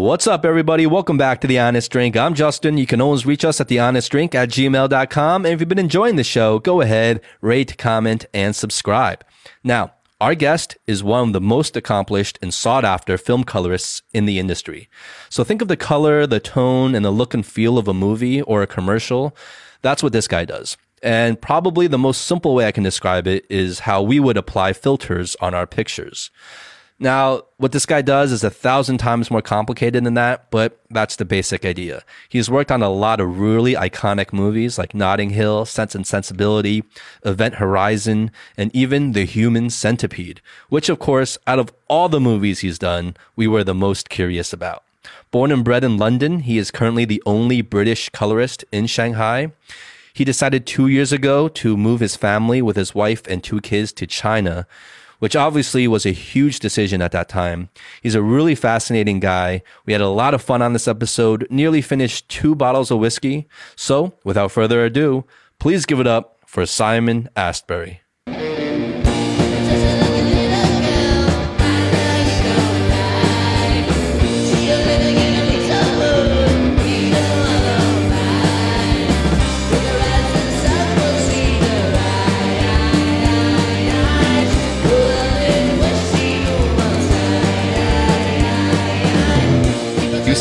What's up, everybody? Welcome back to The Honest Drink. I'm Justin. You can always reach us at thehonestdrink at gmail.com. And if you've been enjoying the show, go ahead, rate, comment, and subscribe. Now, our guest is one of the most accomplished and sought after film colorists in the industry. So think of the color, the tone, and the look and feel of a movie or a commercial. That's what this guy does. And probably the most simple way I can describe it is how we would apply filters on our pictures. Now, what this guy does is a thousand times more complicated than that, but that's the basic idea. He's worked on a lot of really iconic movies like Notting Hill, Sense and Sensibility, Event Horizon, and even The Human Centipede, which, of course, out of all the movies he's done, we were the most curious about. Born and bred in London, he is currently the only British colorist in Shanghai. He decided two years ago to move his family with his wife and two kids to China, which obviously was a huge decision at that time. He's a really fascinating guy. We had a lot of fun on this episode, nearly finished two bottles of whiskey. So, without further ado, please give it up for Simon Astbury.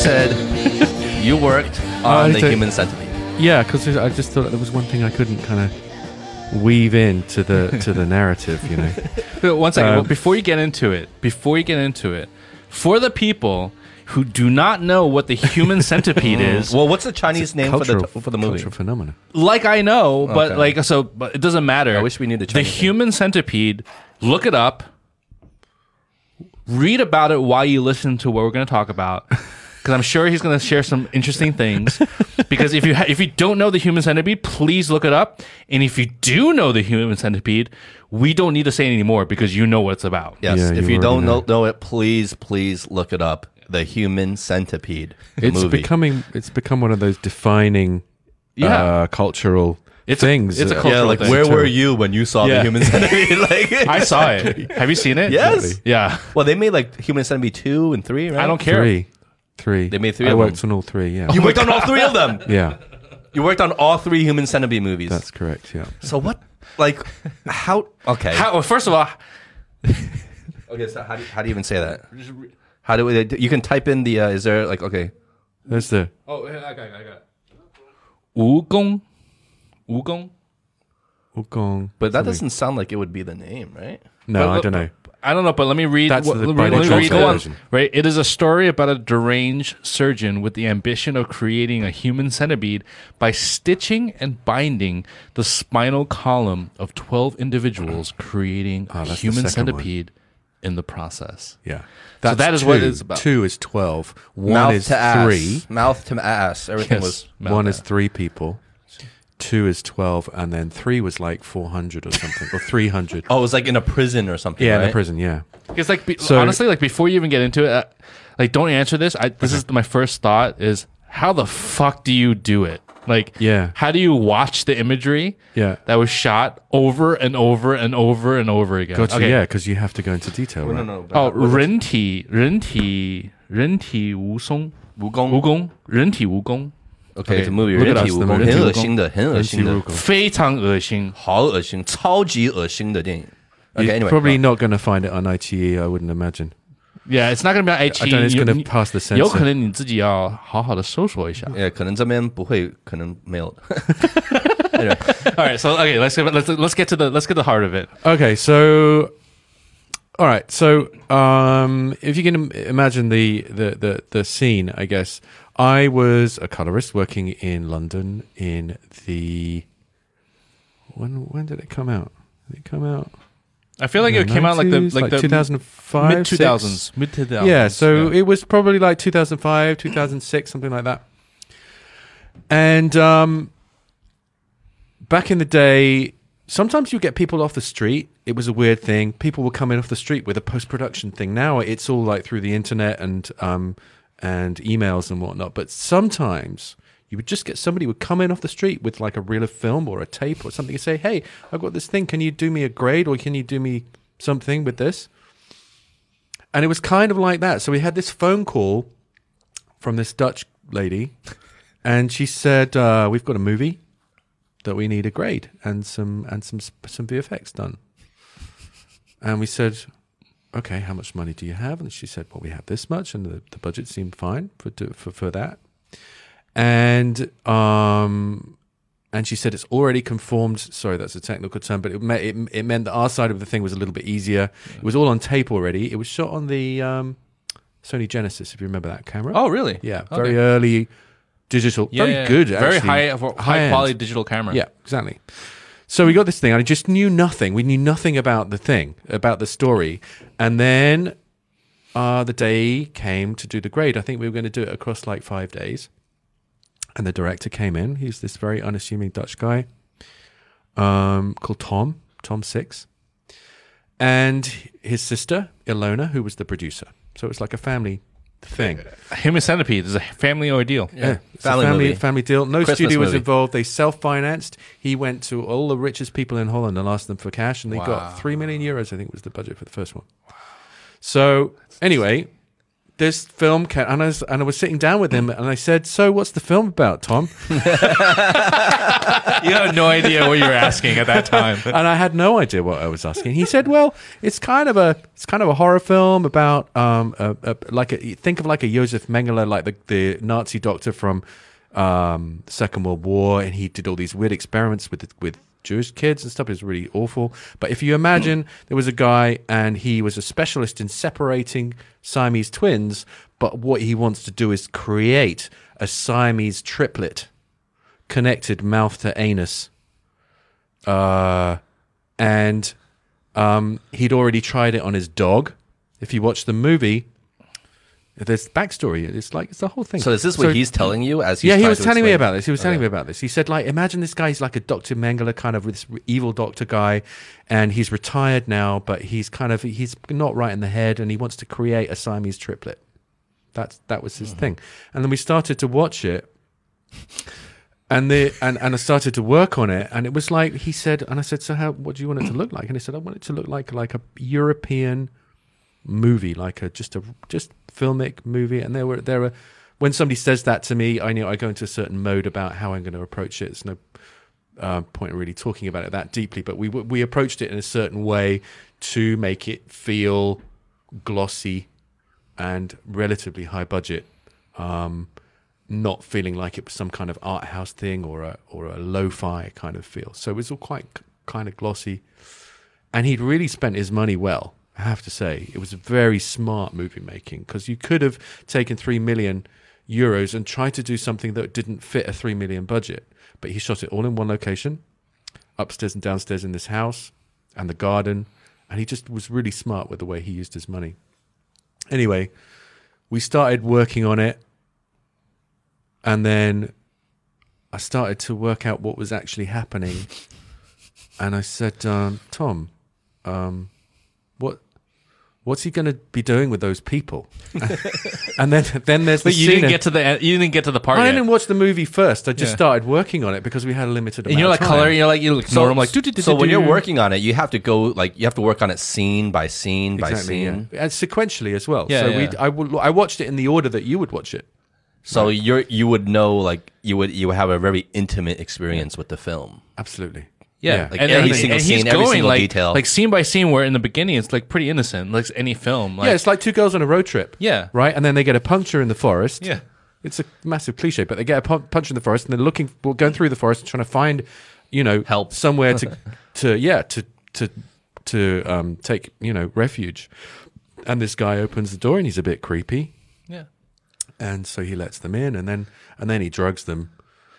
Said you worked on I the don't- human centipede. Yeah, because I just thought there was one thing I couldn't kind of weave into the to the narrative, you know. But one second, Um, well, before you get into it, before you get into it, for the people who do not know what the human centipede is, Well, what's the Chinese name for the for the movie? cultural phenomenon. like I know, but Okay. like so, but it doesn't matter. I wish we knew the the Chinese name. human centipede. Look it up. Read about it while you listen to what we're going to talk about, because I'm sure he's going to share some interesting things. because if you ha- if you don't know the human centipede, please look it up. And if you do know the human centipede, we don't need to say it anymore because you know what it's about. Yes. Yeah, if you you don't already know. know. know it, please, please look it up. The Human Centipede It's movie. becoming it's become one of those defining Yeah. uh, cultural It's a- things. it's a cultural yeah, like thing. where were you when you saw Yeah. the Human Centipede? like I saw it. Have you seen it? Yes. Yeah. Well, they made like Human Centipede two and three, right? I don't care. Three, three. They made three I of worked them. on all three. Yeah, You worked on all three of them. yeah, You worked on all three Human Centipede movies. that's correct. Yeah. so what? Like how? Okay. How, well, first of all, Okay. So how do you, how do you even say that? How do we? You can type in the. Uh, is there like okay? There's the oh, I got, it, I got. it. 蜈蚣，蜈蚣。 Wukong. But that something. doesn't sound like it would be the name, right? No, But- I don't know. I don't know, but let me read. That's what- the- let me, let me read translation the version. Right, it is a story about a deranged surgeon with the ambition of creating a human centipede by stitching and binding the spinal column of twelve individuals, creating Ah, a human second one. centipede in the process. Yeah. So that is what two. it's about. Two is twelve. One Mouth is to ass. three. Mouth to ass. Everything Yes. was. Mouth One to is three people Two is twelve, and then three was like four hundred or something, or three hundred. Oh, it was like in a prison or something. yeah, in right? a prison. Yeah. Because like be, So- honestly, like before you even get into it, uh, like don't answer this. I this is my first thought is how the fuck do you do it? Like Yeah. how do you watch the imagery? Yeah. that was shot over and over and over and over again. Gotcha. Okay. Yeah, because you have to go into detail. No, right? no, no. Oh, what was- 人体人体人体蜈蚣蜈蚣蜈蚣人体蜈蚣 Okay, it's a movie. Look at 人体 us, 蜈 the 蚣 movie. 很恶心的，很恶心的， Wukong. 非常恶心。好恶心，超级恶心的电影。Okay, You're anyway, probably go not going to find it on ITE. I wouldn't imagine. Yeah, it's not gonna be on I iQIYI. don't know. It's 有 going to pass the 有 censor. 可能你自己要好好的搜索一下。 on. Yeah，可能这边不会，可能没有。anyway, All right, so okay, let's get, let's let's get to the let's get to the heart of it. Okay, so all right, so um, if you can im- imagine the, the the the scene, I guess I was a colorist working in London in the when when did it come out? Did it come out? I feel like it came out like the 90s, like, the 2005, mid two thousands, mid two thousands. Yeah, so it was probably like 2005, 2006, something like that. And um, back in the day, sometimes you get people off the street. It was a weird thing. People were coming off the street with a post production thing. Now it's all like through the internet and um, and emails and whatnot. But sometimes you would just get somebody would come in off the street with like a reel of film or a tape or something and say, "Hey, I've got this thing. Can you do me a grade or can you do me something with this?" And it was kind of like that. So we had this phone call from this Dutch lady, and she said, uh, "We've got a movie that we need a grade and some and some some VFX done." And we said, "Okay, how much money do you have?" And she said, "Well, we have this much, and the, the budget seemed fine for for for that." And um, and she said it's already conformed. Sorry, that's a technical term, but it, me- it, it meant that our side of the thing was a little bit easier. It was all on tape already. It was shot on the um, Sony Genesis, if you remember that camera. Oh, really? yeah, Okay. very early digital, Yeah, very yeah, good, very actually. high, high, High-end. quality digital camera. Yeah, exactly. So we got this thing, I just knew nothing. We knew nothing about the thing, about the story, and then uh, the day came to do the grade. I think we were going to do it across like five days. And the director came in. He's this very unassuming Dutch guy um, called Tom, Tom Six, and his sister Ilona, who was the producer. So it was like a family thing. Human Centipede is a family ordeal. Yeah, it's a Family family movie. family deal. No Christmas studio was movie. involved. They self-financed. He went to all the richest people in Holland and asked them for cash, and they Wow. got three million euros. I think was the budget for the first one. So anyway, this film and I was and I was sitting down with him, and I said, "So what's the film about, Tom?" You have no idea what you were asking at that time. and I had no idea what I was asking. He said, "Well, it's kind of a it's kind of a horror film about um a, a, like a think of like a Josef Mengele, like the the Nazi doctor from um Second World War, and he did all these weird experiments with with Jewish kids and stuff. is really awful. But if you imagine there was a guy and he was a specialist in separating Siamese twins, but what he wants to do is create a Siamese triplet." connected mouth to anus. Uh, and um, he'd already tried it on his dog. If you watch the movie, there's backstory. It's like it's the whole thing. So is this what he's telling you as he's yeah, he was telling me about this. He was telling Okay. me about this. He said, like, imagine this guy's like a Dr. Mengele kind of this evil doctor guy, and he's retired now, but he's kind of he's not right in the head, and he wants to create a Siamese triplet. That's that was his hmm. thing. And then we started to watch it, and the and, and I started to work on it, and it was like he said, and I said, so how? What do you want it to look like? And he said, I want it to look like like a European movie, like a just a just filmic movie. And there were there were when somebody says that to me, I know I go into a certain mode about how I'm going to approach it. There's no uh, point in really talking about it that deeply, but we we approached it in a certain way to make it feel glossy and relatively high budget. Um, not feeling like it was some kind of art house thing or a or a lo-fi kind of feel. So it was all quite kind of glossy, and he'd really spent his money well. I have to say, it was a very smart movie making because you could have taken three million euros and tried to do something that didn't fit a three million budget, but he shot it all in one location, upstairs and downstairs in this house and the garden, and he just was really smart with the way he used his money. Anyway, we started working on it and then I started to work out what was actually happening. And I said, um, Tom, um, what's he going to be doing with those people? and then then there's the But you scene didn't of- get to the you didn't get to the part I yet. didn't watch the movie first. I just Yeah. started working on it because we had a limited amount. and you're of like time. color. You're like you look So, normal. Like do, do, do, so when you're working on it, you have to go like you have to work on it scene by scene by exactly, yeah. scene. and sequentially as well. Yeah, so yeah. we I, I watched it in the order that you would watch it. So you're you would know like you would you would have a very intimate experience with the film. Absolutely. Yeah, Like and, every single scene, every going single like, detail. like scene by scene. Where in the beginning it's like pretty innocent, like any film. Like, yeah, it's like two girls on a road trip. Yeah. Right? And then they get a puncture in the forest. yeah, It's a massive cliche, but they get a pu- punch in the forest and they're looking, well, going through the forest, trying to find, you know, Help. somewhere to, to yeah, to to to um, take, you know, refuge. And this guy opens the door and he's a bit creepy, yeah. and so he lets them in, and then and then he drugs them,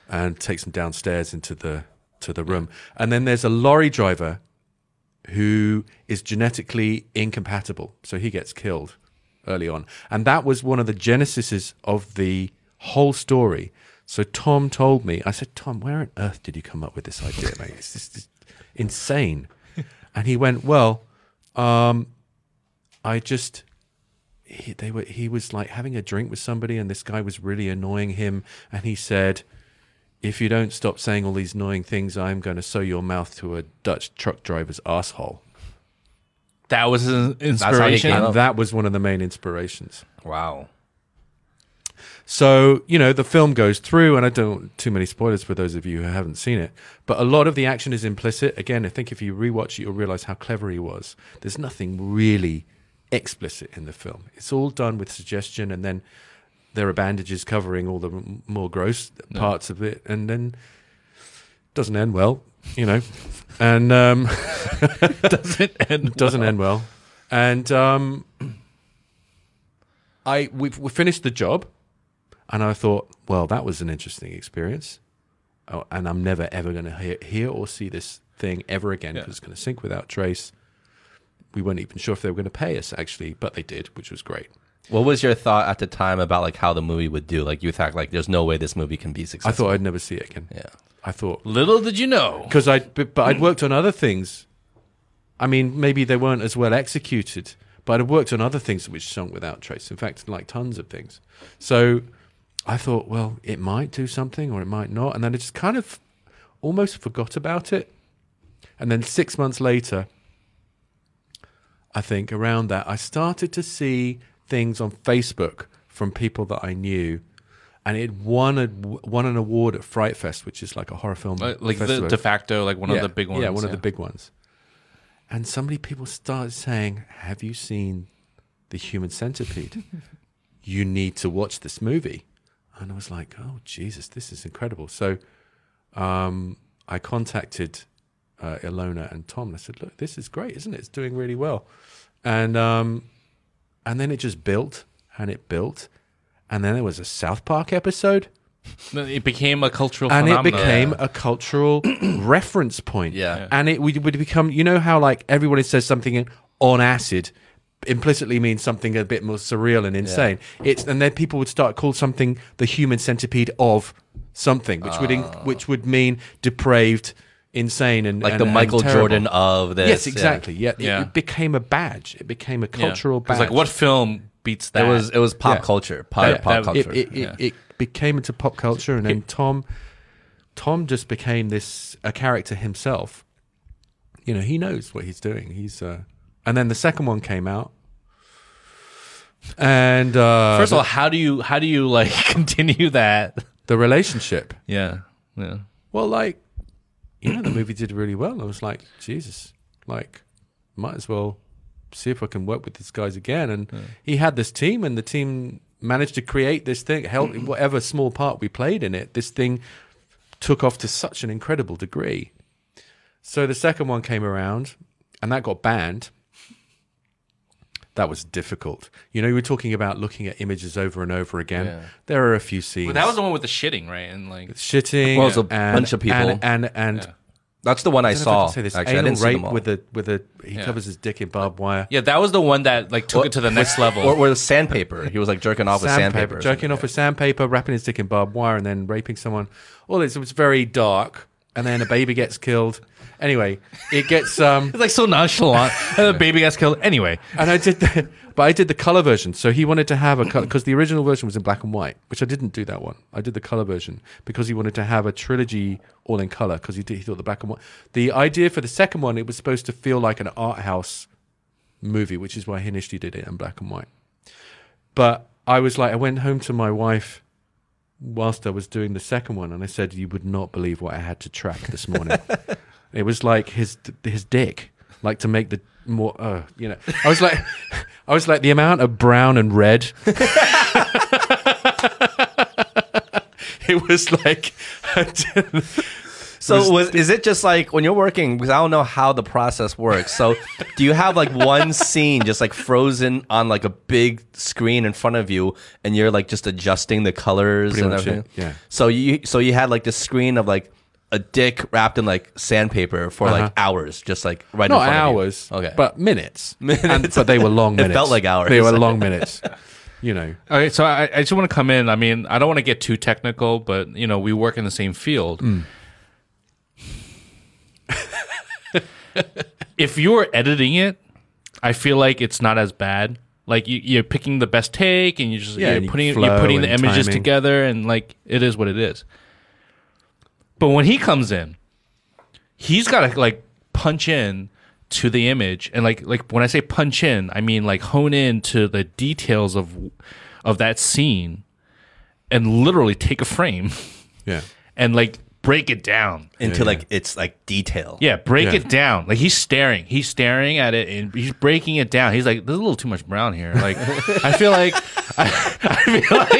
and takes them downstairs into the to the room, and then there's a lorry driver who is genetically incompatible, so he gets killed early on, and that was one of the genesises of the whole story. So Tom told me, I said, Tom, where on earth did you come up with this idea, mate? It's just it's insane. and he went, well, um, I just he, they were he was like having a drink with somebody and this guy was really annoying him and he said if you don't stop saying all these annoying things i'm going to sew your mouth to a dutch truck driver's asshole That was an inspiration. and that was one of the main inspirations Wow. So, you know, the film goes through, and I don't too many spoilers for those of you who haven't seen it, but a lot of the action is implicit. Again, I think if you rewatch it, you'll realize how clever he was. There's nothing really explicit in the film, it's all done with suggestion, and then there are bandages covering all the m- more gross parts of it, and then doesn't end well, you know, and um, Doesn't end. doesn't end well. And um, I we we finished the job, and I thought, well, that was an interesting experience, oh, and I'm never ever going to hear, hear or see this thing ever again Yeah. because it's going to sink without trace. We weren't even sure if they were going to pay us actually, but they did, which was great. What was your thought at the time about like how the movie would do? Like you thought like there's no way this movie can be successful. I successful. thought I'd never see it again. yeah. I thought Little did you know. because I but, but I'd worked on other things. I mean, maybe they weren't as well executed, but I'd worked on other things which sunk without trace. In fact, like tons of things. So I thought, well, it might do something or it might not, and then I just kind of almost forgot about it. And then six months later, I think around that, I started to see things on Facebook from people that I knew. And it won a won an award at Fright Fest, which is like a horror film Like, like the de facto, like one yeah, of the big ones. Yeah, one of the big ones. And somebody people started saying, "Have you seen the Human Centipede? you need to watch this movie." And I was like, "Oh Jesus, this is incredible!" So, um, I contacted uh, Ilona and Tom. And I said, "Look, this is great, isn't it? It's doing really well." And um, and then it just built and it built, and then there was a South Park episode It became a cultural and it phenomenon. became a cultural reference point. Yeah. and it would, would become. You know how like everybody says something on acid implicitly means something a bit more surreal and insane. It's and then people would start call something the human centipede of something, which would in, ah. which would mean depraved, insane, and Like and- the and Michael terrible. Jordan of this. Yes, exactly. Yeah, It- Yeah. It, became a badge. It became a Yeah. cultural 'Cause, badge. Like what film beats that? It was it was pop Yeah. culture. Pop, Yeah, pop that- culture. it, it, yeah. it, it became into pop culture and then tom tom just became this a character himself you know he knows what he's doing he's uh and then the second one came out and uh First of all, how do you how do you like continue that? the relationship Yeah, yeah. well like you know the movie did really well. I was like jesus like might as well see if i can work with these guys again. And he had this team and the team managed to create this thing help mm-hmm. whatever small part we played in it. This thing took off to such an incredible degree. So the second one came around and that got banned that was difficult you know you were talking about looking at images over and over again Yeah. there are a few scenes But that was the one with the shitting, right? And like, shitting Well, it was a and, bunch of people. and and, and Yeah. That's the one I, I don't know if saw. can say this. Actually, I didn't see rape them all. with a with a he Yeah. covers his dick in barbed wire. yeah, that was the one that like took it to the next level. or, or the sandpaper. He was like jerking off with sandpaper. jerking something. off with sandpaper, wrapping his dick in barbed wire, and then raping someone. All this it was very dark, and then a baby gets killed. Anyway, it gets um, it's like so nonchalant, and the baby gets killed. Anyway, and I did the, but I did the color version. So he wanted to have a color because the original version was in black and white, which I didn't do that one. I did the color version because he wanted to have a trilogy all in color because he did, he thought the black and white. The idea for the second one, it was supposed to feel like an art house movie, which is why he initially did it in black and white. But I was like, I went home to my wife whilst I was doing the second one, and I said, "You would not believe what I had to track this morning." it was like his his dick, like to make the more, uh, you know. I was like, I was like the amount of brown and red. it was like. So was, is it just like when you're working? Because I don't know how the process works. So do you have like one scene just like frozen on like a big screen in front of you, and you're like just adjusting the colors Pretty and much everything? it, yeah. So you so you had like the screen of like a dick wrapped in like sandpaper for like Uh-huh. hours, just like right not in front hours, of you. Okay, but minutes. Minutes. And- but they were long It minutes. felt like hours. They were long minutes. You know, Okay, so I, I just want to come in. I mean, I don't want to get too technical, but you know, we work in the same field. if you're editing it, I feel like it's not as bad. Like you, you're picking the best take, and you're just Yeah, you're and you putting you're putting the images timing. together, and like it is what it is. But when he comes in, he's got to like punch in to the image and like like when I say punch in, I mean like hone in to the details of of that scene and literally take a frame Yeah. and like break it down. into yeah. like it's like detail. Yeah, break Yeah. it down. Like he's staring. He's staring at it and he's breaking it down. He's like, "There's a little too much brown here." Like, I feel like, I, I feel like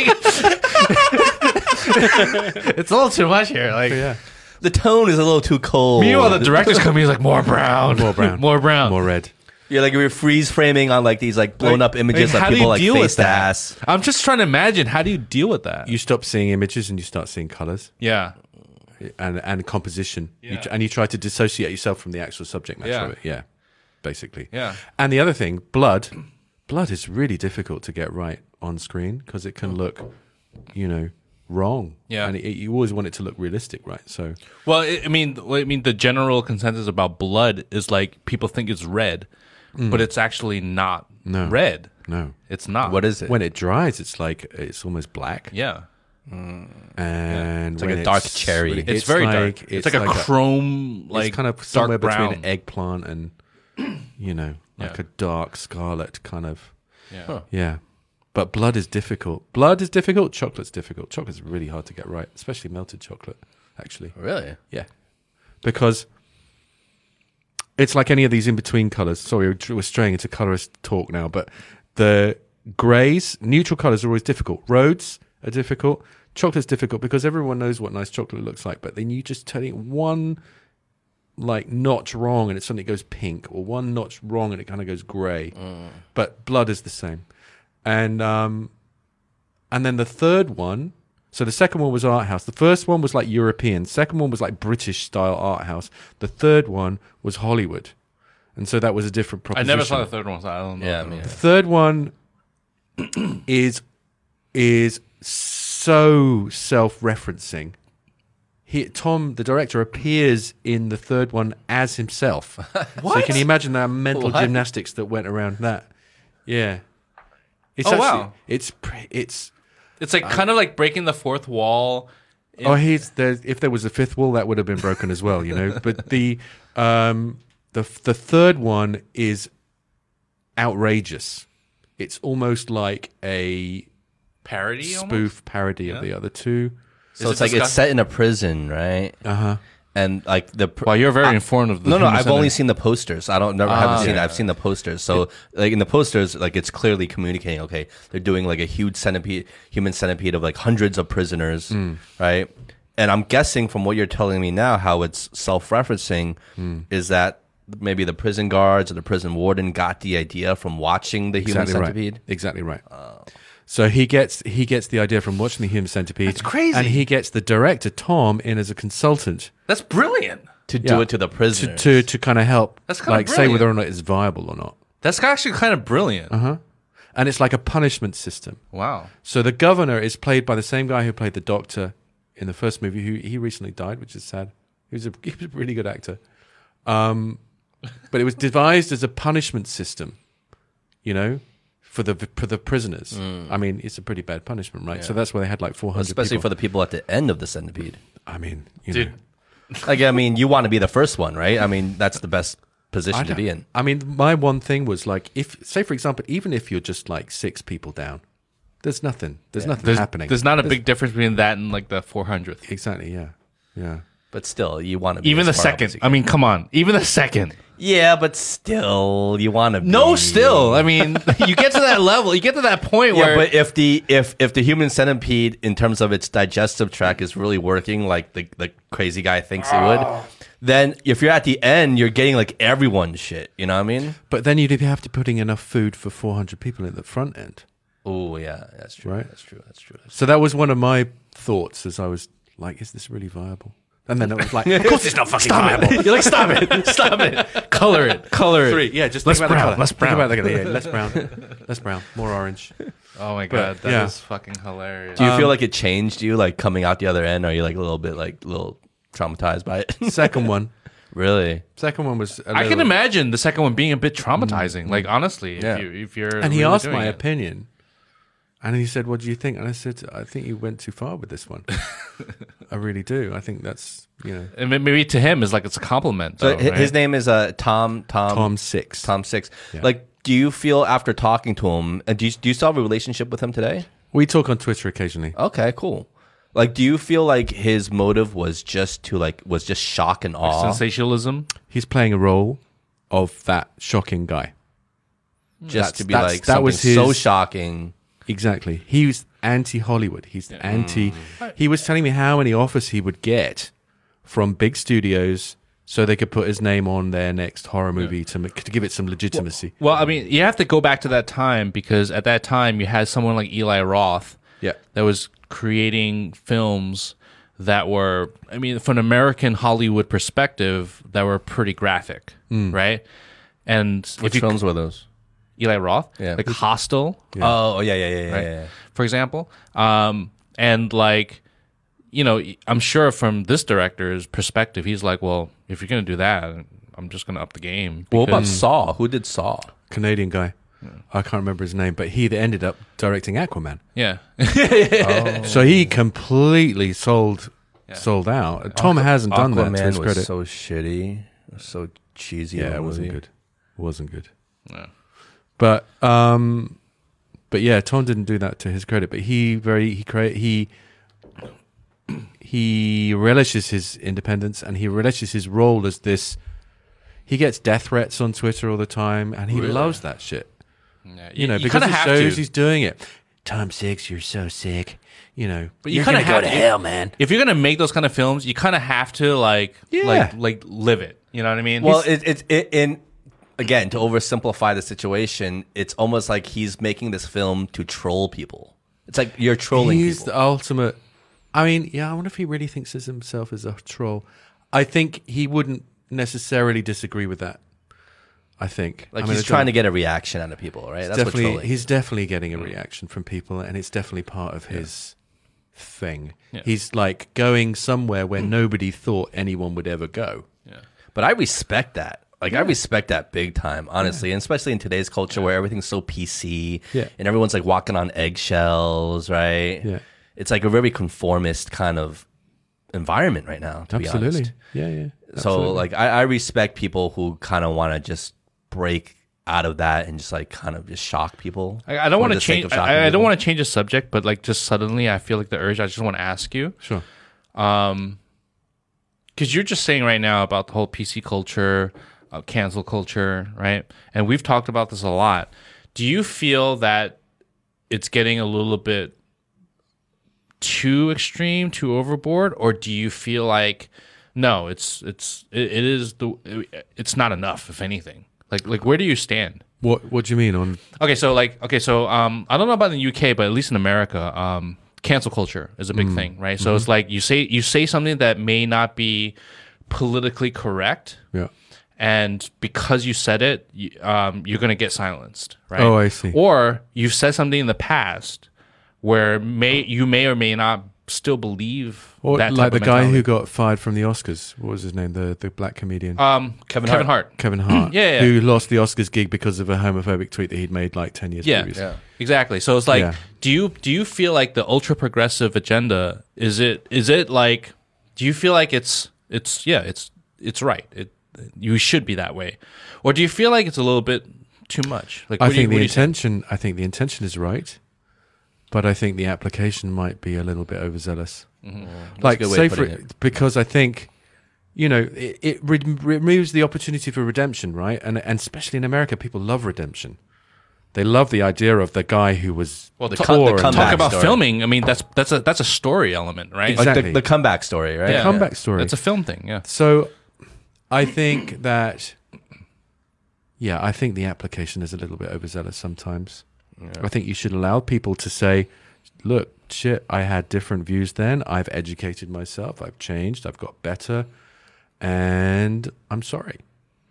it's a little too much here. Like, Yeah. The tone is a little too cold. meanwhile, the director's coming. He's like, "More brown, More brown. more brown." More red. You're like we're freeze framing on like these like blown Like- up images like, of how do people you like deal face with to that? ass. I'm just trying to imagine how do you deal with that? You stop seeing images and you start seeing colors yeah, and and composition. You tr- and you try to dissociate yourself from the actual subject matter Yeah. of it. Yeah. Basically. Yeah. And the other thing, blood. Blood is really difficult to get right on screen because it can look, you know, wrong. Yeah. And it, you always want it to look realistic, right? So Well, I I mean, I mean, the general consensus about blood is like people think it's red, but it's actually not Mm. No. red. no. It's not. What is it? When it dries, it's like it's almost black. Yeah, And It's like a dark cherry. it's, it's very like, dark. It's, like, a chrome, like it's kind of dark somewhere brown. between eggplant and you know like Yeah. a dark scarlet kind of Yeah. yeah but blood is difficult blood is difficult chocolate's difficult chocolate's really hard to get right especially melted chocolate actually oh, Really? yeah because it's like any of these in between colors sorry we're we're straying into colorist talk now but the grays neutral colors are always difficult roads are difficult chocolate's difficult because everyone knows what nice chocolate looks like but then you just turn it one like notch wrong and it suddenly goes pink or one notch wrong and it kind of goes gray. But blood is the same. And um and then the third one so the second one was art house. The first one was like european. Second one was like british style art house. The third one was hollywood. And so that was a different proposition. I proposition never saw the third one, so I don't know. Yeah, I mean, the third one is is so self-referencing. He, Tom, the director, appears in the third one as himself. What? So can you imagine that mental What? gymnastics that went around that? Yeah. It's Oh, actually, wow. It's it's. It's like kind of like breaking the fourth wall. oh, he's there. If there was a fifth wall, that would have been broken as well, you know. But the um the the third one is outrageous. It's almost like a Parody, almost? spoof parody of the other two. so Is it's it like it's set in a prison, right? Uh huh. And like the pr- Well, you're very informed of the. no, no, I've only seen the posters. I don't never haven't Ah, seen. yeah. I've seen the posters. So like in the posters, like it's clearly communicating. Okay, they're doing like a huge centipede, human centipede of like hundreds of prisoners, Hmm. right? And I'm guessing from what you're telling me now, how it's self-referencing, Hmm. is that maybe the prison guards or the prison warden got the idea from watching the human Exactly centipede. right. Exactly right. So he gets he gets the idea from watching the Human Centipede. That's crazy. And he gets the director Tom in as a consultant That's brilliant. To do Yeah. it to the to prisoners. to, to kind of help, That's kinda like say brilliant. whether or not it's viable or not. That's actually kind of brilliant. Uh-huh. And it's like a punishment system. Wow. So the governor is played by the same guy who played the doctor in the first movie. Who he recently died, which is sad. He was a he was a really good actor. Um, but it was devised as a punishment system, you know, for the for the prisoners. Mm. I mean, it's a pretty bad punishment, right? So that's why they had like four hundred. especially for the people at the end of the centipede. I mean, you Dude, know, Like, I mean, you want to be the first one, right? I mean, that's the best position to be in. I mean, my one thing was like, if say for example, even if you're just like six people down, there's nothing. There's nothing there's, happening. there's not a big difference between that and like the 400th. exactly. Yeah. Yeah. But still, you want to be Even the as far up as second. you I mean, come on. Even the second. Yeah, but still, you want to. No, be. still. I mean, you get to that level. You get to that point Yeah, where. but if the if if the human centipede, in terms of its digestive tract, is really working like the the crazy guy thinks it would, oh. then if you're at the end, you're getting like everyone's shit. You know what I mean? But then you'd have to putting enough food for 400 people at the front end. Oh yeah, that's true. Right. That's true. That's true. That's So that was one of my thoughts as I was like, is this really viable? And then it was like, of course it's not fucking viable. You're like, stop it. Stop it. Color it. Color it. Three, yeah, just Less think about brown, the color. less Think brown. about the color. Yeah, less brown, less brown, more orange. Oh my God. that is yeah. fucking hilarious. Do you Um, feel like it changed you, like coming out the other end? Are you like a little bit like a little traumatized by it? Second one, really? second one was. a I can imagine the second one being a bit traumatizing. Like, honestly, if, Yeah. you, if you're. And he asked my it. opinion, and he said, "What do you think?" And I said, "I think you went too far with this one. I really do. I think that's you know And maybe to him is like it's a compliment. So though, hi- right? his name is uh Tom Tom Tom six. Tom Six. Yeah. Like, do you feel after talking to him, and do you, do you still have a relationship with him today? We talk on Twitter occasionally. Okay, cool. Like, do you feel like his motive was just to like was just shock and awe? Sensationalism. He's playing a role of that shocking guy. just That's- to be that's- like that something was so shocking. Exactly. He was anti Hollywood. He's anti. He was telling me how many offers he would get from big studios so they could put his name on their next horror movie to, make, to give it some legitimacy. Well, I mean, you have to go back to that time because at that time you had someone like Eli Roth Yeah. that was creating films that were, I mean, from an American Hollywood perspective, that were pretty graphic, mm. right? And Which if you, films were those? Eli Roth, Yeah. like Hostel, Oh, oh, yeah, yeah, yeah, yeah, right? yeah. For example, um, and like, you know, I'm sure from this director's perspective, he's like, well, if you're gonna do that, I'm just gonna up the game. Well, what about Saw? Who did Saw? Canadian guy. I can't remember his name, but he ended up directing Aquaman. yeah, So he completely sold sold out. Tom hasn't done that to Aquaman his was credit. so shitty, so cheesy. yeah, it wasn't movie. good. It wasn't good. Yeah. But um, but yeah, Tom didn't do that to his credit. But he very he create he he relishes his independence and he relishes his role as this. He gets death threats on Twitter all the time, and he loves that shit. Yeah, You know, you because kinda it have shows to. he's doing it. Tom Six, you're so sick. You know, But you you're kinda gonna go have to to- hell, man. if you're gonna make those kind of films, you kind of have to like, Yeah. like, like live it. You know what I mean? Well, it, it, it, in again to oversimplify the situation, it's almost like he's making this film to troll people. It's like you're trolling He's people. the ultimate. I mean, yeah, I wonder if he really thinks of himself as a troll. I think he wouldn't necessarily disagree with that. I think. like I mean, he's trying to get a reaction out of people, right? That's what definitely, trolling. he's definitely getting a mm. reaction from people, and it's definitely part of his thing. Yeah. He's like going somewhere where mm. nobody thought anyone would ever go. yeah. But I respect that. Like I respect that big time, honestly, and especially in today's culture where everything's so PC Yeah. and everyone's like walking on eggshells, right? Yeah. It's like a very conformist kind of environment right now. To be Absolutely. honest. Yeah, yeah. So like I, I respect people who kind of want to just break out of that and just like kind of just shock people. I, I don't want to change. I, I don't want to change the subject, but like just suddenly, I feel like the urge. I just want to ask you, sure. um, because you're just saying right now about the whole PC culture, uh, cancel culture, right? And we've talked about this a lot. Do you feel that it's getting a little bit too extreme, too overboard, or do you feel like no, it's it's it, it is the it's not enough, if anything? Like like where do you stand? What What do you mean on? Okay, so like, okay, so um, I don't know about in the UK, but at least in America, um, cancel culture is a big thing, right? So it's like you say you say something that may not be politically correct, Yeah. And because you said it, you, um, you're gonna get silenced, right? Oh, I see. Or you've said something in the past where may you may or may not still believe Or that like the of guy who got fired from the Oscars. What was his name? The the black comedian. um Kevin Kevin, Hart. Hart. Kevin Hart, Yeah, yeah. who lost the Oscars gig because of a homophobic tweet that he'd made like ten years Yeah, previously. Yeah. exactly. So it's like, Yeah. do you do you feel like the ultra progressive agenda is it is it like do you feel like it's it's yeah it's it's right it you should be that way, or do you feel like it's a little bit too much? Like I what do you- think the do you think? intention. I think the intention is right, but I think the application might be a little bit overzealous. Mm-hmm. Like a say for it. because I think. You know, it, it re- removes the opportunity for redemption, right? And and especially in America, people love redemption. They love the idea of the guy who was Well, the poor co- the comeback Talk about story. filming. I mean, that's that's a that's a story element, right? Like Exactly. the, the comeback story, right? Yeah. comeback story. It's a film thing. Yeah. So I think that, yeah, I think the application is a little bit overzealous sometimes. I think you should allow people to say, look, shit, I had different views then. I've educated myself. I've changed. I've got better. And I'm sorry.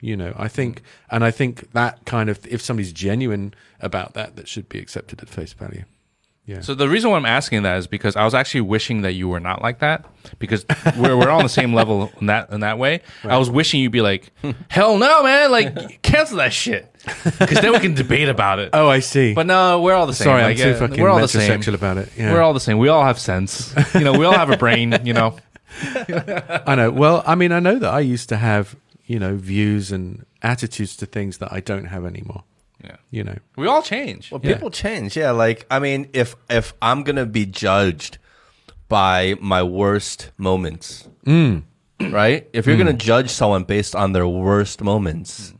You know, I think, and I think that kind of, if somebody's genuine about that, that should be accepted at face value. Yeah. So the reason why I'm asking that is because I was actually wishing that you were not like that because we're we're all on the same level in that in that way. I was wishing you'd be like, hell no, man, like cancel that shit because then we can debate about it. oh, I see. But no, we're all the same. Sorry, I'm too yeah, fucking we're all the same. about it. Yeah. We're all the same. We all have sense. You know, we all have a brain. You know. I know. Well, I mean, I know that I used to have, you know, views and attitudes to things that I don't have anymore. Yeah. You know, We all change. Well, Yeah. people change. Yeah, like I mean, if if I'm gonna be judged by my worst moments, mm. right? If you're mm. gonna judge someone based on their worst moments,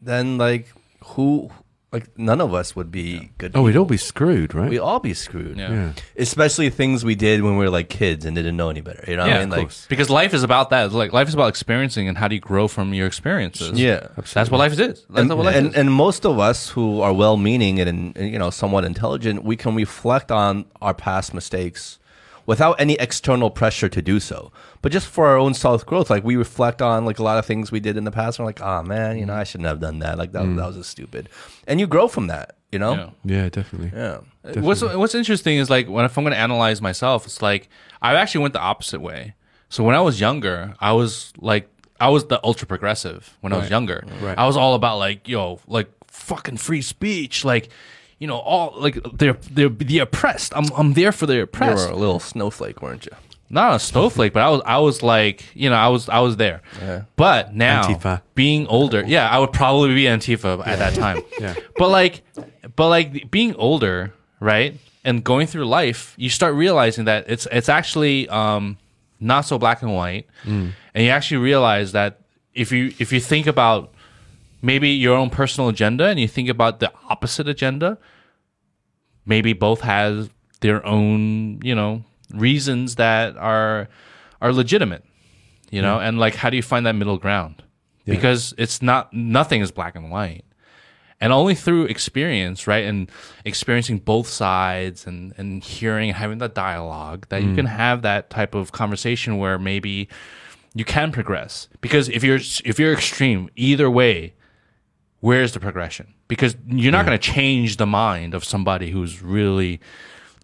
then like who, like none of us would be good. oh, we'd all be screwed, right? We'd all be screwed. Yeah. yeah, Especially things we did when we were like kids and didn't know any better. You know what I mean? of Like, course. Because life is about that. Like life is about experiencing and how do you grow from your experiences. yeah. That's what life is. That's and, what life and, is. and most of us who are well-meaning and, and you know somewhat intelligent, we can reflect on our past mistakes without any external pressure to do so. But just for our own self growth, like we reflect on like a lot of things we did in the past. And we're like, oh man, you know, mm-hmm. I shouldn't have done that. Like that, mm. that was just stupid. And you grow from that. You know. Yeah. yeah, definitely. Yeah. What's What's interesting is like when if I'm going to analyze myself, it's like I actually went the opposite way. So when I was younger, I was like I was the ultra progressive when I was younger. Right. I was all about like yo like fucking free speech, like you know all like they're they're the oppressed. I'm I'm there for the You oppressed. were a little snowflake, weren't you? Not a snowflake, but I was I was like you know I was I was there. Yeah. But now Antifa. being older, yeah, I would probably be Antifa at that time. Yeah. But like, but like being older, right, and going through life, you start realizing that it's it's actually um, not so black and white, and you actually realize that if you if you think about maybe your own personal agenda and you think about the opposite agenda, maybe both has their own you know reasons that are are legitimate you know? And like how do you find that middle ground? Because it's not nothing is black and white. And only through experience right and experiencing both sides and and hearing and having that dialogue that you can mm. have that type of conversation where maybe you can progress. Because if you're if you're extreme either way where's the progression because you're not going to change the mind of somebody who's really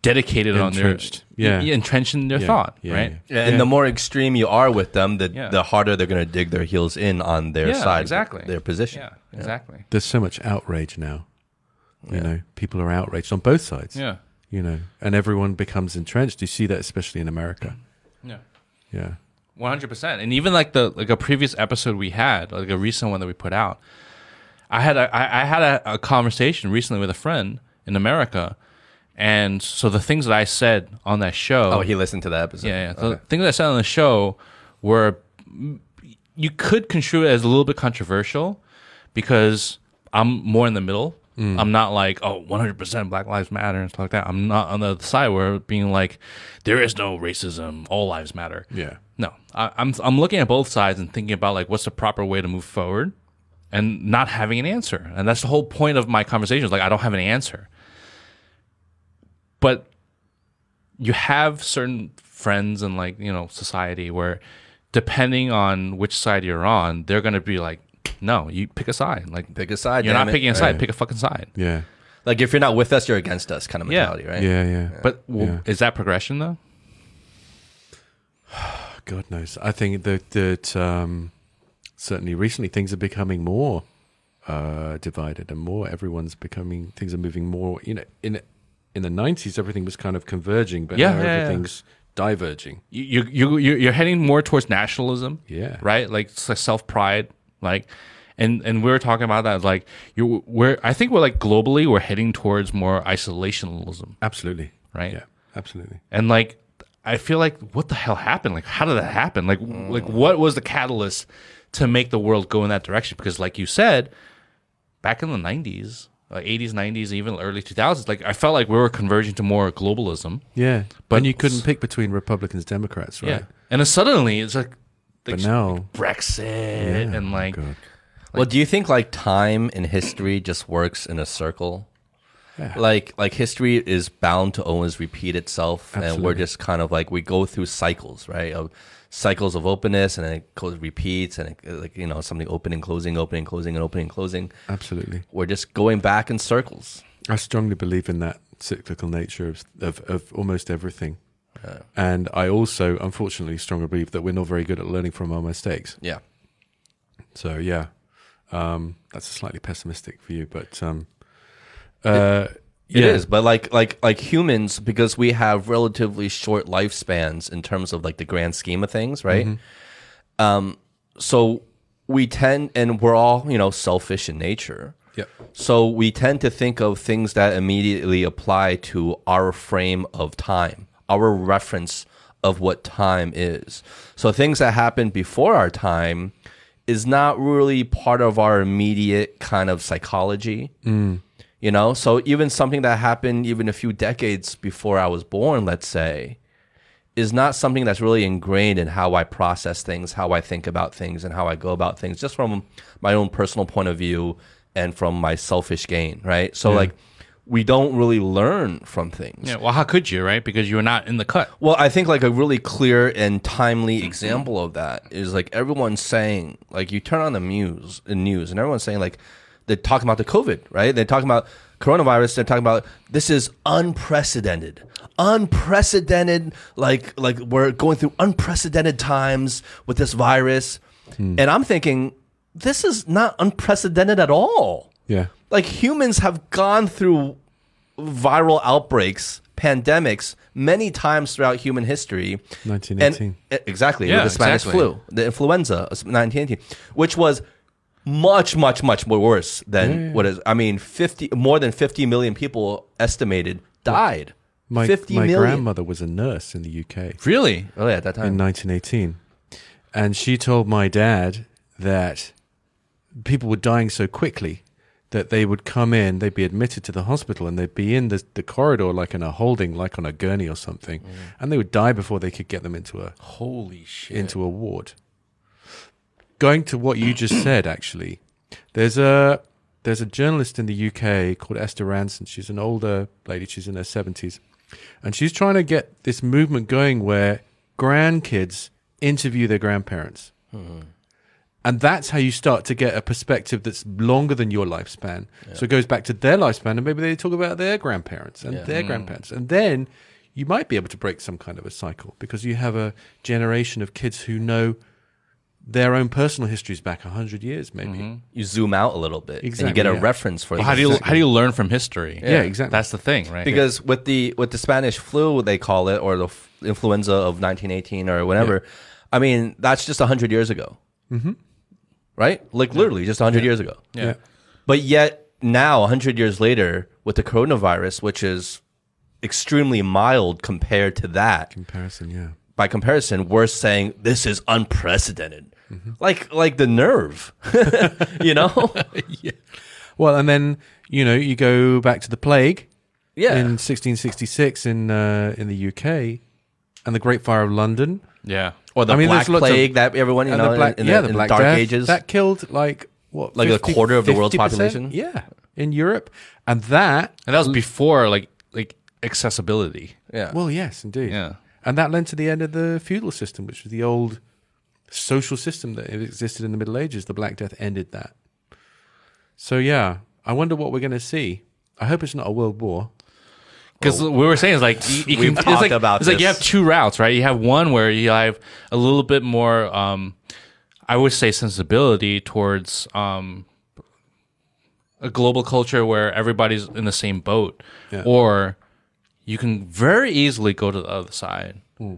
dedicated on their Entrenched. Yeah. entrenched in their Yeah. thought Yeah, right yeah. And the more extreme you are with them, the Yeah. the harder they're going to dig their heels in on their Yeah, side, exactly. their position. yeah exactly There's so much outrage now. You know, people are outraged on both sides. yeah You know, and everyone becomes entrenched. You see that especially in America. yeah Yeah. One hundred percent, and even like the like a previous episode we had, like a recent one that we put out, I had a I, I had a, a conversation recently with a friend in America, and so the things that I said on that show, Oh, he listened to that episode. yeah, yeah, the Okay. things that I said on the show were you could construe it as a little bit controversial because I'm more in the middle. Mm. I'm not like, oh, 100% Black Lives Matter and stuff like that. I'm not on the side where being like, there is no racism, all lives matter. Yeah. No, I, I'm I'm looking at both sides and thinking about like what's the proper way to move forward, and not having an answer. And that's the whole point of my conversation. Is like I don't have an answer. But you have certain friends and like you know society where, depending on which side you're on, they're gonna be like, no, you pick a side. Like Pick a side. you're damn not it. picking a side. Yeah. Pick a fucking side. Yeah. Like if you're not with us, you're against us, kind of Yeah. mentality, right? Yeah. Yeah. yeah. But w- Yeah. is that progression though? God knows. I think that that um, certainly recently things are becoming more uh, divided and more. Everyone's becoming things are moving more. You know, in in the nineties, everything was kind of converging, but Yeah, now yeah, yeah. everything's diverging. You you you you're heading more towards nationalism. Yeah. right? Like self pride, like, and and we were talking about that. Like, you we're I think we're like globally we're heading towards more isolationism, Absolutely. right? Yeah. Absolutely. And like, I feel like what the hell happened? Like, how did that happen? Like, like what was the catalyst to make the world go in that direction? Because, like you said, back in the '90s. Like 80s, 90s, even early 2000s, like I felt like we were converging to more globalism. Yeah. But- But and you couldn't pick between Republicans, Democrats, right? Yeah, and then suddenly it's like, But like now, Brexit Yeah, and like God. well, do you think like time in history just works in a circle? Yeah. Like like history is bound to always repeat itself, and we're just kind of like we go through cycles, right? Of cycles of openness, and then it goes repeats, and it, like you know something opening, closing, opening, closing, and opening, closing. Absolutely. We're just going back in circles. I strongly believe in that cyclical nature of of, of almost everything. And I also, unfortunately, strongly believe that we're not very good at learning from our mistakes. Yeah. So yeah, um, that's a slightly pessimistic view, but um, uh, It yeah. is, but like like like humans, because we have relatively short lifespans in terms of like the grand scheme of things, right? Um, so we tend, and we're all you know selfish in nature. Yeah. So we tend to think of things that immediately apply to our frame of time, our reference of what time is. So things that happened before our time is not really part of our immediate kind of psychology. You know, so even something that happened even a few decades before I was born, let's say, is not something that's really ingrained in how I process things, how I think about things, and how I go about things, just from my own personal point of view and from my selfish gain, right? So, like, we don't really learn from things. Yeah. Well, how could you, right? Because you're not in the cut. Well, I think like a really clear and timely example of that is like everyone's saying, like you turn on the news, the news, and everyone's saying like they're talking about the COVID, right? They're talking about coronavirus. They're talking about this is unprecedented, unprecedented. Like like we're going through unprecedented times with this virus, hmm. and I'm thinking this is not unprecedented at all Yeah. like humans have gone through viral outbreaks, pandemics many times throughout human history. 1918. And, exactly, Yeah, with the Spanish exactly. flu, the influenza uh, of 1918, which was much, much, much more worse than what is. I mean, 50 more than 50 million people estimated died. My, Fifty my million. grandmother was a nurse in the UK Really? Oh yeah, at that time. in 1918. And she told my dad that people were dying so quickly that they would come in, they'd be admitted to the hospital, and they'd be in the, the corridor like in a holding, like on a gurney or something, mm. and they would die before they could get them into a Holy shit. into a ward. Going to what you just said, actually, there's a there's a journalist in the UK called Esther Rantzen. She's an older lady. She's in her seventies, and she's trying to get this movement going where grandkids interview their grandparents. Mm-hmm. And that's how you start to get a perspective that's longer than your lifespan. So it goes back to their lifespan, and maybe they talk about their grandparents and Yeah. their mm. grandparents. And then you might be able to break some kind of a cycle because you have a generation of kids who know their own personal histories back 100 years, maybe. You zoom out a little bit, and you Exactly, get a yeah. reference for Well, how do you how do you learn from history? Yeah, exactly. That's the thing, right? because with the with the Spanish flu they call it or the influenza of 1918 or whatever I mean that's just 100 years ago mm-hmm. right like literally just 100 years ago yeah. but yet now 100 years later with the coronavirus which is extremely mild compared to that Comparison, yeah. by comparison we're saying this is unprecedented like like the nerve you know yeah. Well, and then, you know, you go back to the plague yeah in 1666 in, uh, in the UK and the Great Fire of London. Yeah. or the I mean, black there's lots of- plague that everyone you know the black, in, in yeah, the, the in Black dark Death, ages That killed like, what? Like a quarter of the world's population? Yeah, in Europe. And that, And that was before like like accessibility. yeah well, yes, indeed. Yeah. And that led to the end of the feudal system, which was the old social system that existed in the Middle Ages. The Black Death ended that. So, yeah, I wonder what we're going to see. I hope it's not a world war. Because we were saying it's like you, you We've can, talked it's like, about it's like you have two routes, right? You have one where you have a little bit more, um, I would say, sensibility towards um, a global culture where everybody's in the same boat, Yeah. or you can very easily go to the other side, Hmm.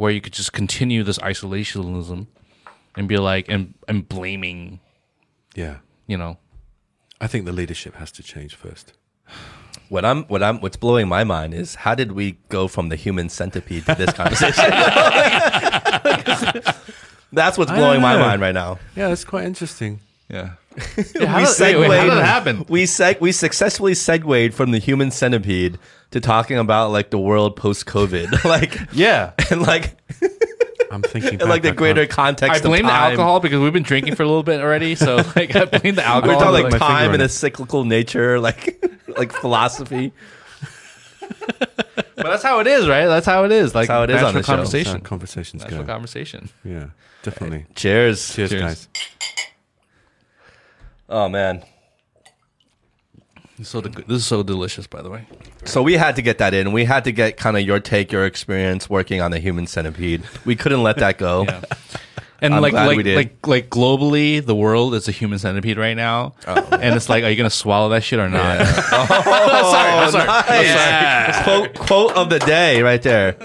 Where you could just continue this isolationism and be like and and blaming, Yeah. you know. I think the leadership has to change first. What I'm, what I'm, what's blowing my mind is how did we go from the human centipede to this conversation? That's what's blowing my mind right now. Yeah, it's quite interesting. Yeah. We how did- wait, wait, how did that happen? We seg- we successfully segued from the human centipede to talking about like the world post COVID, like Yeah. and like I'm thinking and like the greater can't- context. I blame of the alcohol because we've been drinking for a little bit already. So like I blame the We're alcohol. talking my like time and a cyclical nature, like like philosophy. but that's how it is, right? That's how it is. Like how it is on the show. That's conversation. how conversations Natural go. conversation. Yeah, definitely. Cheers. Cheers, Cheers. guys. Oh man. This is so de- this is so delicious, by the way. So we had to get that in. We had to get kind of your take, your experience working on the human centipede. We couldn't let that go. Yeah. And I'm like glad like, we did. like like globally, the world is a human centipede right now, and it's like, are you gonna swallow that shit or not? Oh, sorry, I'm sorry. nice. Yeah. Quote quote of the day right there.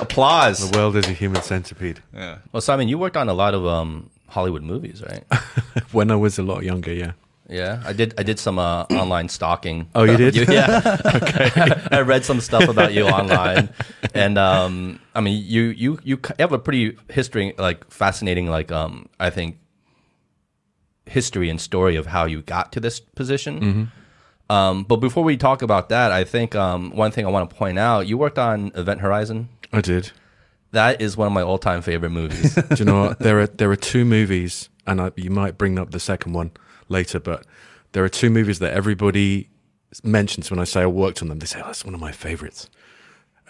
Applause. The world is a human centipede. Yeah. Well, Simon, you worked on a lot of um, Hollywood movies, right? When I was a lot younger, yeah. Yeah, I did. I did some uh, online stalking. Oh, you did? You, yeah. okay. I read some stuff about you online, and um, I mean, you you you have a pretty history, like fascinating, like um, I think history and story of how you got to this position. Mm-hmm. Um, but before we talk about that, I think um, one thing I want to point out: you worked on Event Horizon. I did. That is one of my all-time favorite movies. Do you know what? There are there are two movies, and I, you might bring up the second one later, but there are two movies that everybody mentions when I say I worked on them. They say oh, that's one of my favorites,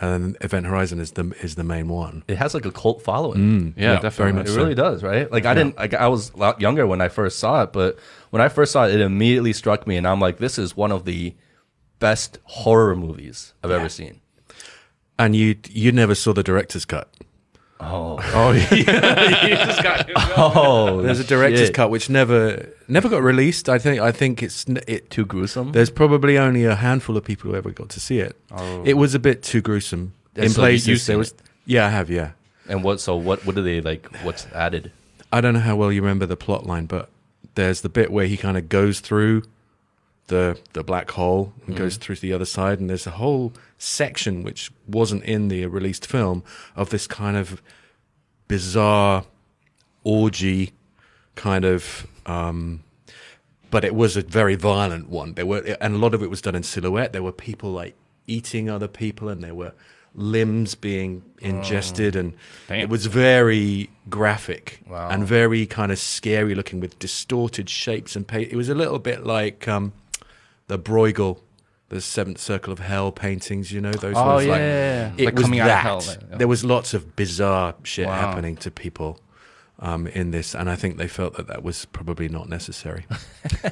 and Event Horizon is the is the main one. it has like a cult following. Mm, yeah, Yeah, definitely. very much It so. really does, right? Like I didn't. Like I was a lot younger when I first saw it, but when I first saw it, it immediately struck me, and I'm like, this is one of the best horror movies I've ever seen. And you you never saw the director's cut. Oh, Oh, yeah. You just got- oh, there's a director's shit. cut which never never got released. I think I think it's it. Too gruesome. There's probably only a handful of people who ever got to see it. Oh. It was a bit too gruesome in so places. there was it? yeah, I have yeah. and what? So what? What do they like? What's added? I don't know how well you remember the plot line, but there's the bit where he kind of goes through the the black hole and mm-hmm. goes through to the other side, and there's a whole section which wasn't in the released film of this kind of bizarre orgy kind of um but it was a very violent one there were and a lot of it was done in silhouette there were people like eating other people and there were limbs being ingested and Damn. it was very graphic Wow. and very kind of scary looking with distorted shapes and pa- it was a little bit like um the Bruegel the seventh circle of hell paintings you know those Oh, ones yeah, like yeah, yeah. it Like was coming out of that. hell, like, yeah. There was lots of bizarre shit Wow. happening to people um, in this, and I think they felt that that was probably not necessary.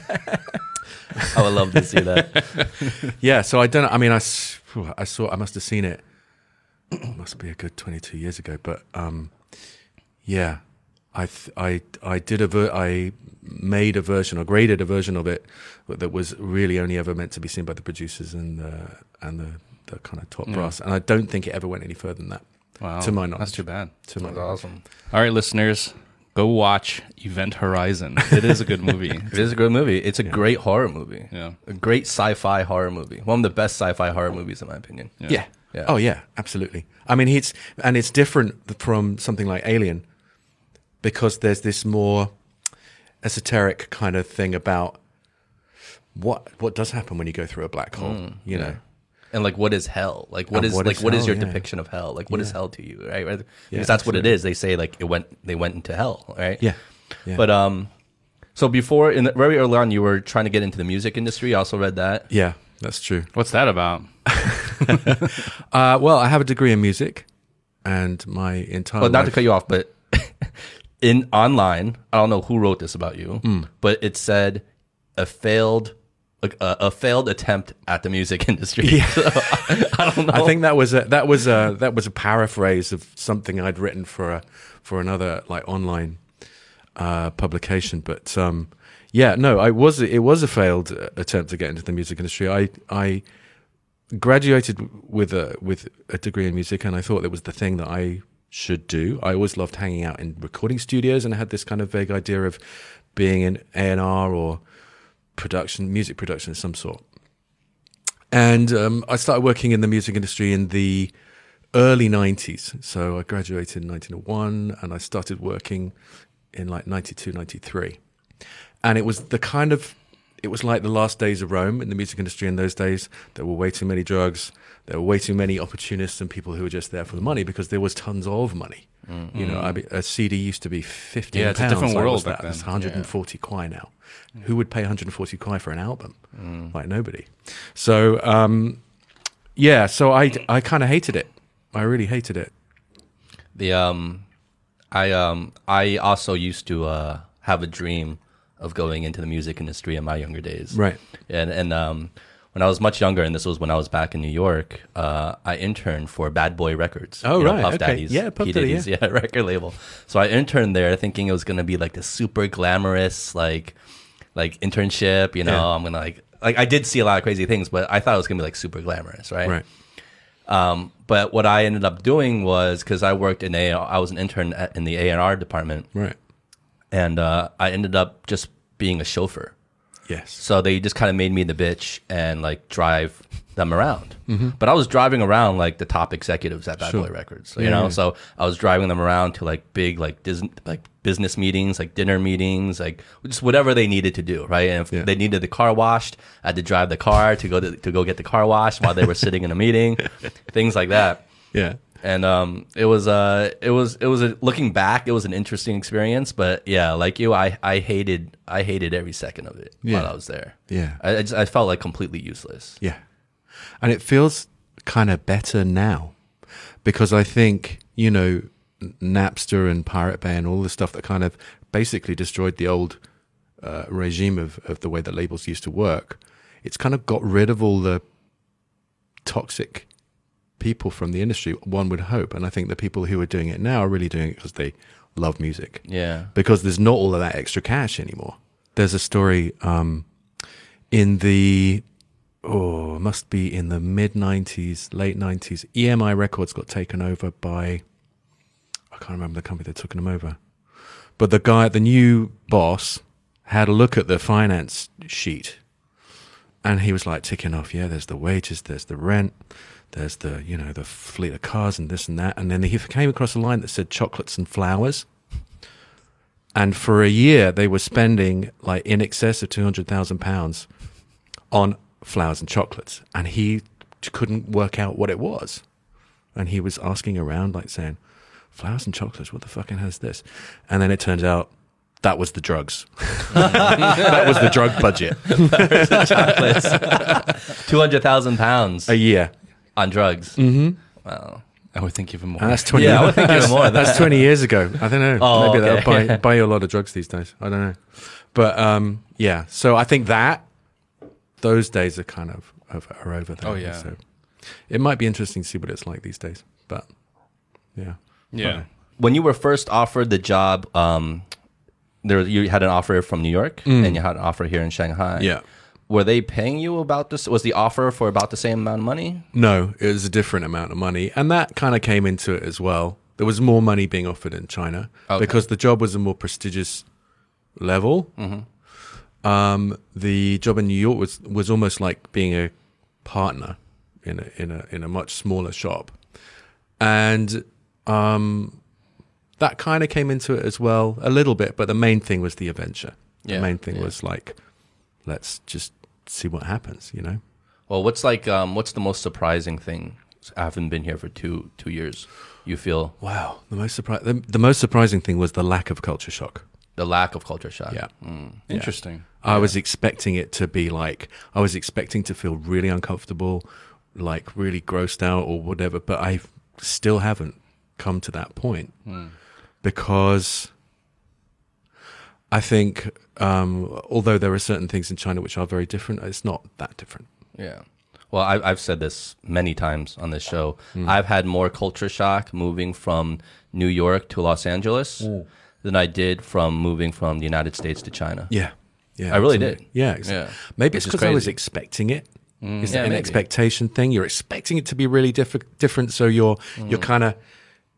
I would love to see that. yeah, so I don't. know. I mean, I, s- phew, I saw. I must have seen it. it must be a good twenty-two years ago, but um, yeah, I th- I I did a ver- I made a version or graded a version of it that was really only ever meant to be seen by the producers and the and the, the kind of top Yeah. brass, and I don't think it ever went any further than that. Wow, To my knowledge. that's too bad. To my That's knowledge. awesome. All right, listeners, go watch Event Horizon. It is a good movie. It is a good movie. It's a great horror movie. Yeah. A great sci-fi horror movie. One of the best sci-fi horror movies in my opinion. Yeah. Yeah. Oh yeah, absolutely. I mean, it's and it's different from something like Alien because there's this more esoteric kind of thing about what what does happen when you go through a black hole. you know, And like, what is hell? Like, what And is what like is what is hell, your yeah. depiction of hell? Like, what is Yeah. hell to you? Right? right? Because Yeah, that's what it is. They say like it went they went into hell. Right? yeah, yeah. But um, so before in the, very early on, you were trying to get into the music industry. I also read that. yeah, that's true. What's that about? Uh, well, I have a degree in music, and my entire Well, not to cut you off, but in online, I don't know who wrote this about you, Hmm. but it said a failed. Like a, a failed attempt at the music industry. Yeah. So, I don't know. I think that was a that was a that was a paraphrase of something I'd written for a for another like online uh, publication. But um, yeah, no, I was it was a failed uh, attempt to get into the music industry. I I graduated with a with a degree in music, and I thought that was the thing that I should do. I always loved hanging out in recording studios, and I had this kind of vague idea of being in A and R or production, music production of some sort. And um, I started working in the music industry in the early 90s. So I graduated in 1901 and I started working in like 92, 93. And it was the kind of, it was like the last days of Rome in the music industry in those days. There were way too many drugs. There were way too many opportunists and people who were just there for the money because there was tons of money. You know, I mean, a CD used to be 15 Yeah, it's a different Like, world that? It's then. 140 kwai now. Who would pay 140 kwai for an album? Like nobody. So um, yeah, so I I kind of hated it. I really hated it. the um, I um, I also used to uh have a dream of going into the music industry in my younger days. Right. And and um, when I was much younger, and this was when I was back in New York, uh, I interned for Bad Boy Records. Oh, you know, right, Puff okay. Daddy's, Yeah, Puff P. Daddy, Diddy's, yeah, record label. So I interned there, thinking it was gonna be like the super glamorous, like, like internship. You know, Yeah. I'm gonna like, like I did see a lot of crazy things, but I thought it was gonna be like super glamorous, right? Right. Um, but what I ended up doing was because I worked in a, I was an intern at, in the A and R department, Right. and uh, I ended up just being a chauffeur. Yes. So they just kind of made me the bitch and like drive them around. But I was driving around like the top executives at Bad Sure. Boy Records, you Yeah, know. yeah. So I was driving them around to like big like Disney, like business meetings, like dinner meetings, like just whatever they needed to do, right? And if Yeah. they needed the car washed, I had to drive the car to go to, to go get the car washed while they were sitting in a meeting, things like that Yeah. And um, it was uh, it was it was a, looking back, it was an interesting experience. But yeah, like you, I I hated I hated every second of it Yeah. while I was there. Yeah. I I, just, I felt like completely useless. Yeah. And it feels kind of better now because I think, you know, Napster and Pirate Bay and all the stuff that kind of basically destroyed the old uh, regime of, of the way that labels used to work. It's kind of got rid of all the toxic people from the industry, one would hope. And I think the people who are doing it now are really doing it because they love music Yeah, because there's not all of that extra cash anymore. There's a story um, in the oh, must be in the mid '90s, late '90s. EMI Records got taken over by I can't remember the company that took them over, but the guy, the new boss, had a look at the finance sheet, and he was like ticking off. Yeah, there's the wages, there's the rent. There's the, you know, the fleet of cars and this and that. And then he came across a line that said chocolates and flowers. And for a year, they were spending like in excess of two hundred thousand pounds on flowers and chocolates, and he couldn't work out what it was. And he was asking around, like saying, "Flowers and chocolates, what the fucking has this?" And then it turns out that was the drugs. that was the drug budget. two hundred thousand pounds A year. On drugs. Mm-hmm. Wow. I would think even more. And that's twenty. Yeah, I would think even more. That's twenty years ago. I don't know. Oh, Maybe okay. they'll buy, buy you a lot of drugs these days. I don't know. But um, yeah. So I think that those days are kind of over, are over there. Oh, yeah. So it might be interesting to see what it's like these days. But yeah. yeah. When you were first offered the job, um, there you had an offer from New York and you had an offer here in Shanghai. Mm. Yeah. Were they paying you about this? Was the offer for about the same amount of money? No, it was a different amount of money, and that kind of came into it as well. There was more money being offered in China Okay. because the job was a more prestigious level. Um, the job in New York was was almost like being a partner in a in a in a much smaller shop, and um, that kind of came into it as well a little bit. But the main thing was the adventure. Yeah, the main thing yeah. was like, let's just see what happens. You know. Well, what's like um, what's the most surprising thing? I haven't been here for two two years. You feel Wow, the most surpri- the, the most surprising thing was the lack of culture shock. the lack of culture shock. Yeah. Interesting. I was expecting it to be like I was expecting to feel really uncomfortable, like really grossed out or whatever, but I still haven't come to that point because I think um, although there are certain things in China which are very different, it's not that different. Yeah. Well, I, I've said this many times on this show. Hmm. I've had more culture shock moving from New York to Los Angeles than I did from moving from the United States to China. Yeah, yeah, I really absolutely. did. Yeah, ex- Yeah. maybe it's because I was expecting it. Is Yeah, that an maybe. expectation thing? You're expecting it to be really diff- different, so you're you're Mm. kind of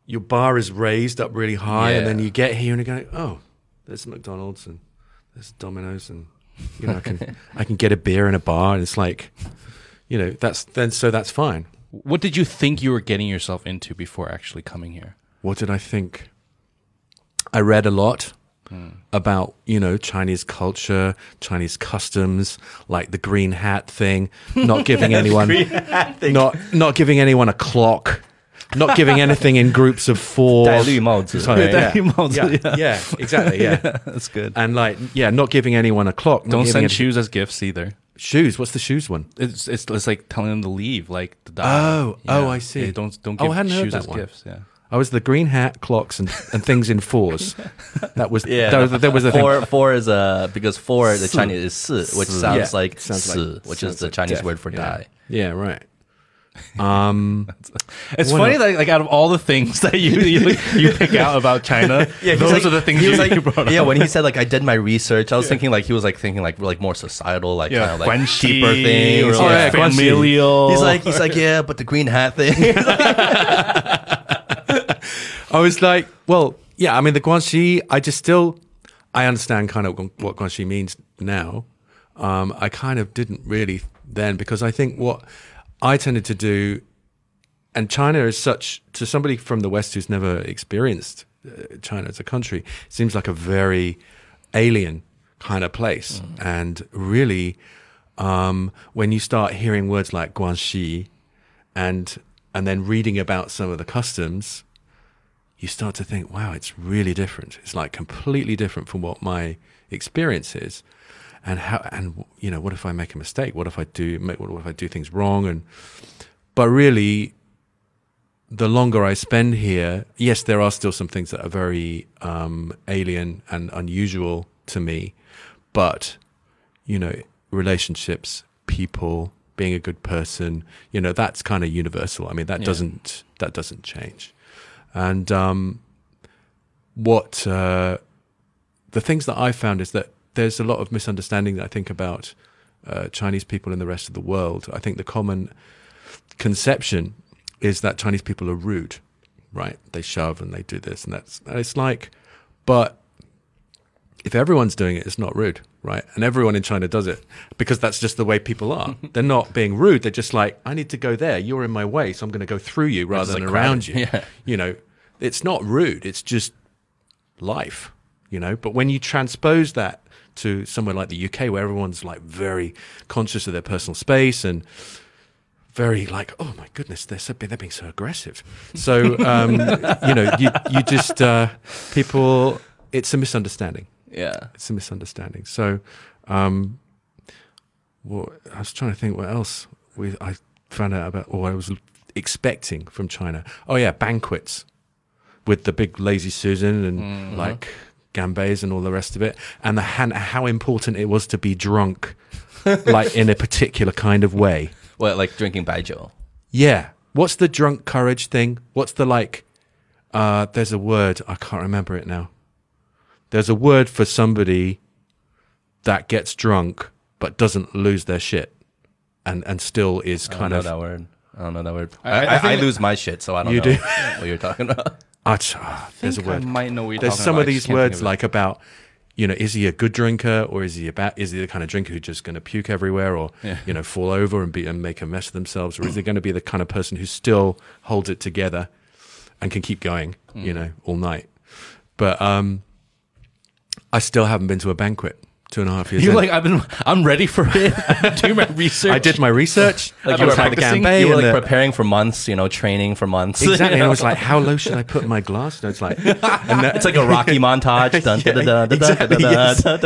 your bar is raised up really high, and then you get here and you go, oh, there's McDonald's and there's Domino's, and you know I can I can get a beer in a bar, and it's like, you know, that's then so that's fine. What did you think you were getting yourself into before actually coming here? What did I think? I read a lot hmm. about, you know, Chinese culture, Chinese customs, like the green hat thing, not giving anyone not not giving anyone a clock, not giving anything in groups of four. 戴绿帽子。 Sorry, yeah. 戴绿帽子, yeah, yeah. yeah, exactly, yeah. That's good. And like, yeah, not giving anyone a clock. not Don't giving send any- shoes as gifts either. Shoes. What's the shoes one? It's, it's it's like telling them to leave, like to die. Oh, oh, I see. Yeah, don't don't Oh, give I hadn't heard shoes that as one. gifts. Yeah. I was the green hat, clocks, and, and things in fours. That was Yeah, That was, that was the thing. four. Four is uh because four the Chinese is 四, which Si. sounds Yeah, like sounds 死, like- which sounds is the like Chinese death. word for Yeah. die. Yeah, right. Um, It's funny that like out of all the things that you you, you pick out about China, Yeah, those like, are the things he you, was like, you brought yeah. up. When he said like I did my research, I was thinking like he was like thinking like like more societal, like Yeah, kind of like things. or like yeah, familial. He's like he's like yeah, but the green hat thing. I was like, well, yeah. I mean, the Guanxi. I just still, I understand kind of what Guanxi means now. um, I kind of didn't really then because I think what I tended to do, and China is such to somebody from the West who's never experienced uh, China as a country, seems like a very alien kind of place. And really, um, when you start hearing words like Guanxi, and and then reading about some of the customs, you start to think, wow, it's really different. It's like completely different from what my experience is. And how and you know, what if I make a mistake? What if I do make what if I do things wrong? And but really the longer I spend here, yes, there are still some things that are very um, alien and unusual to me, but you know, relationships, people, being a good person, you know, that's kind of universal. I mean, that Yeah. doesn't that doesn't change. And um, what uh, the things that I found is that there's a lot of misunderstanding I think about uh, Chinese people in the rest of the world. I think the common conception is that Chinese people are rude, right? They shove and they do this and that's. And it's like, but if everyone's doing it, it's not rude, right? And everyone in China does it because that's just the way people are. They're not being rude. They're just like, I need to go there. You're in my way, so I'm going to go through you rather than like, around you. Yeah. You know, it's not rude. It's just life, you know. But when you transpose that to somewhere like the UK, where everyone's like very conscious of their personal space and very like, oh my goodness, they're so they're being so aggressive. So um, you know, you you just uh, people. It's a misunderstanding. Yeah. It's a misunderstanding. So, um, well, I was trying to think what else we I found out about, or I was expecting from China. Oh yeah, banquets with the big lazy Susan and like gambes and all the rest of it, and the han- how important it was to be drunk, like in a particular kind of way. Well, like drinking baijiu? Yeah. What's the drunk courage thing? What's the like? Uh, there's a word I can't remember it now. There's a word for somebody that gets drunk but doesn't lose their shit, and and still is I don't kind know of. that word. I don't know that word. I- I, I I, I, lose my shit, so I don't You know do? what you're talking about. Ah, there's a think I word. might know There's some about. of these just can't think words of like about, you know, is he a good drinker or is he about is he the kind of drinker who's just going to puke everywhere or Yeah. you know fall over and be and make a mess of themselves or is he going to be the kind of person who still holds it together and can keep going, you Mm. know, all night. But um, I still haven't been to a banquet two and a half years. You're in. like I've been. I'm ready for it. Do my research. I did my research. Like you were was had the practicing, you were like the- preparing for months, you know, training for months. exactly. you And I was like, how low should I put my glass? And it's like, and that, it's like a Rocky montage. Dun, Yeah, exactly, yes. dun.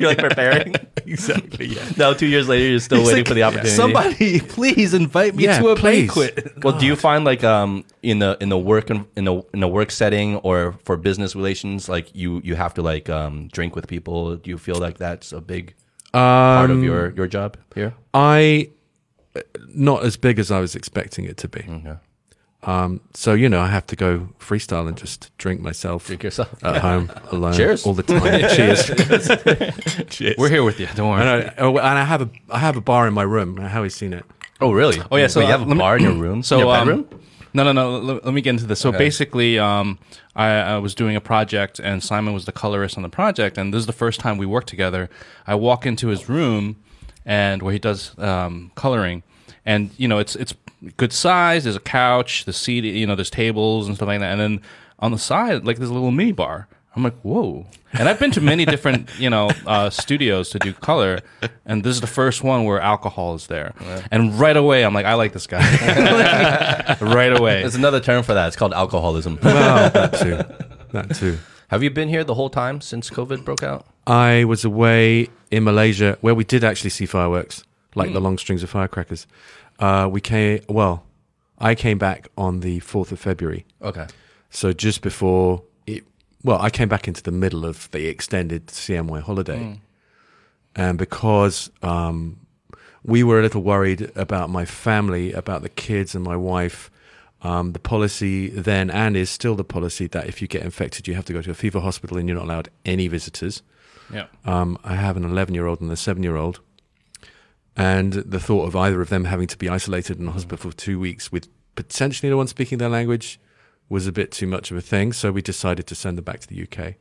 You're like preparing. exactly. Yeah. Now, two years later, you're still It's waiting like, for the opportunity. Somebody, please invite me Yeah, to a please. banquet. Well, do you find like um in the in the work in the in the work setting or for business relations, like you you have to like um drink with people? Do you feel like that's a big part of Um, your your job here? I not as big as I was expecting it to be. Okay. Um, so you know, I have to go freestyle and just drink myself Drink yourself. at home alone Cheers. all the time. Cheers. Cheers. We're here with you. Don't worry. And I, oh, and I have a I have a bar in my room. How he's seen it. Oh, really? Oh yeah, so you uh, have a bar in your room. So in your um, bedroom? No, no, no. Let, let me get into this. So Okay. basically, um, I, I was doing a project, and Simon was the colorist on the project, and this is the first time we worked together. I walk into his room, and where he does um, coloring, and you know, it's it's good size. There's a couch, the seat, you know, there's tables and stuff like that, and then on the side, like there's a little mini bar. I'm like, whoa. And I've been to many different, you know, uh, studios to do color, and this is the first one where alcohol is there. And right away, I'm like, I like this guy. right away. There's another term for that. It's called alcoholism. Well, that too. That too. have you been here the whole time since COVID broke out? I was away in Malaysia where we did actually see fireworks, like the long strings of firecrackers. Uh, we came. Well, I came back on the fourth of February. Okay. So just before it, well, I came back into the middle of the extended CNY holiday, and because um, we were a little worried about my family, about the kids and my wife. Um, the policy then and is still the policy that if you get infected, you have to go to a fever hospital and you're not allowed any visitors. Yeah. Um, I have an 11 year old and a 7 year old. And the thought of either of them having to be isolated in a hospital for two weeks with potentially no one speaking their language was a bit too much of a thing. So we decided to send them back to the UK.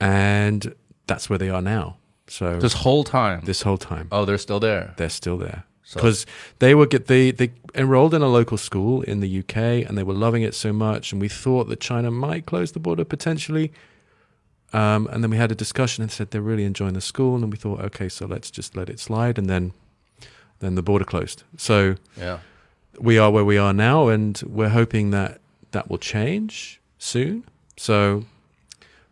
And that's where they are now. So This whole time. this whole time, Oh, they're still there. they're still there So- because they were get they they enrolled in a local school in the UK and they were loving it so much, and we thought that China might close the border potentially. Um, and then we had a discussion and said they're really enjoying the school, and we thought, okay, so let's just let it slide, and then then the border closed. So Yeah. we are where we are now, and we're hoping that that will change soon. So,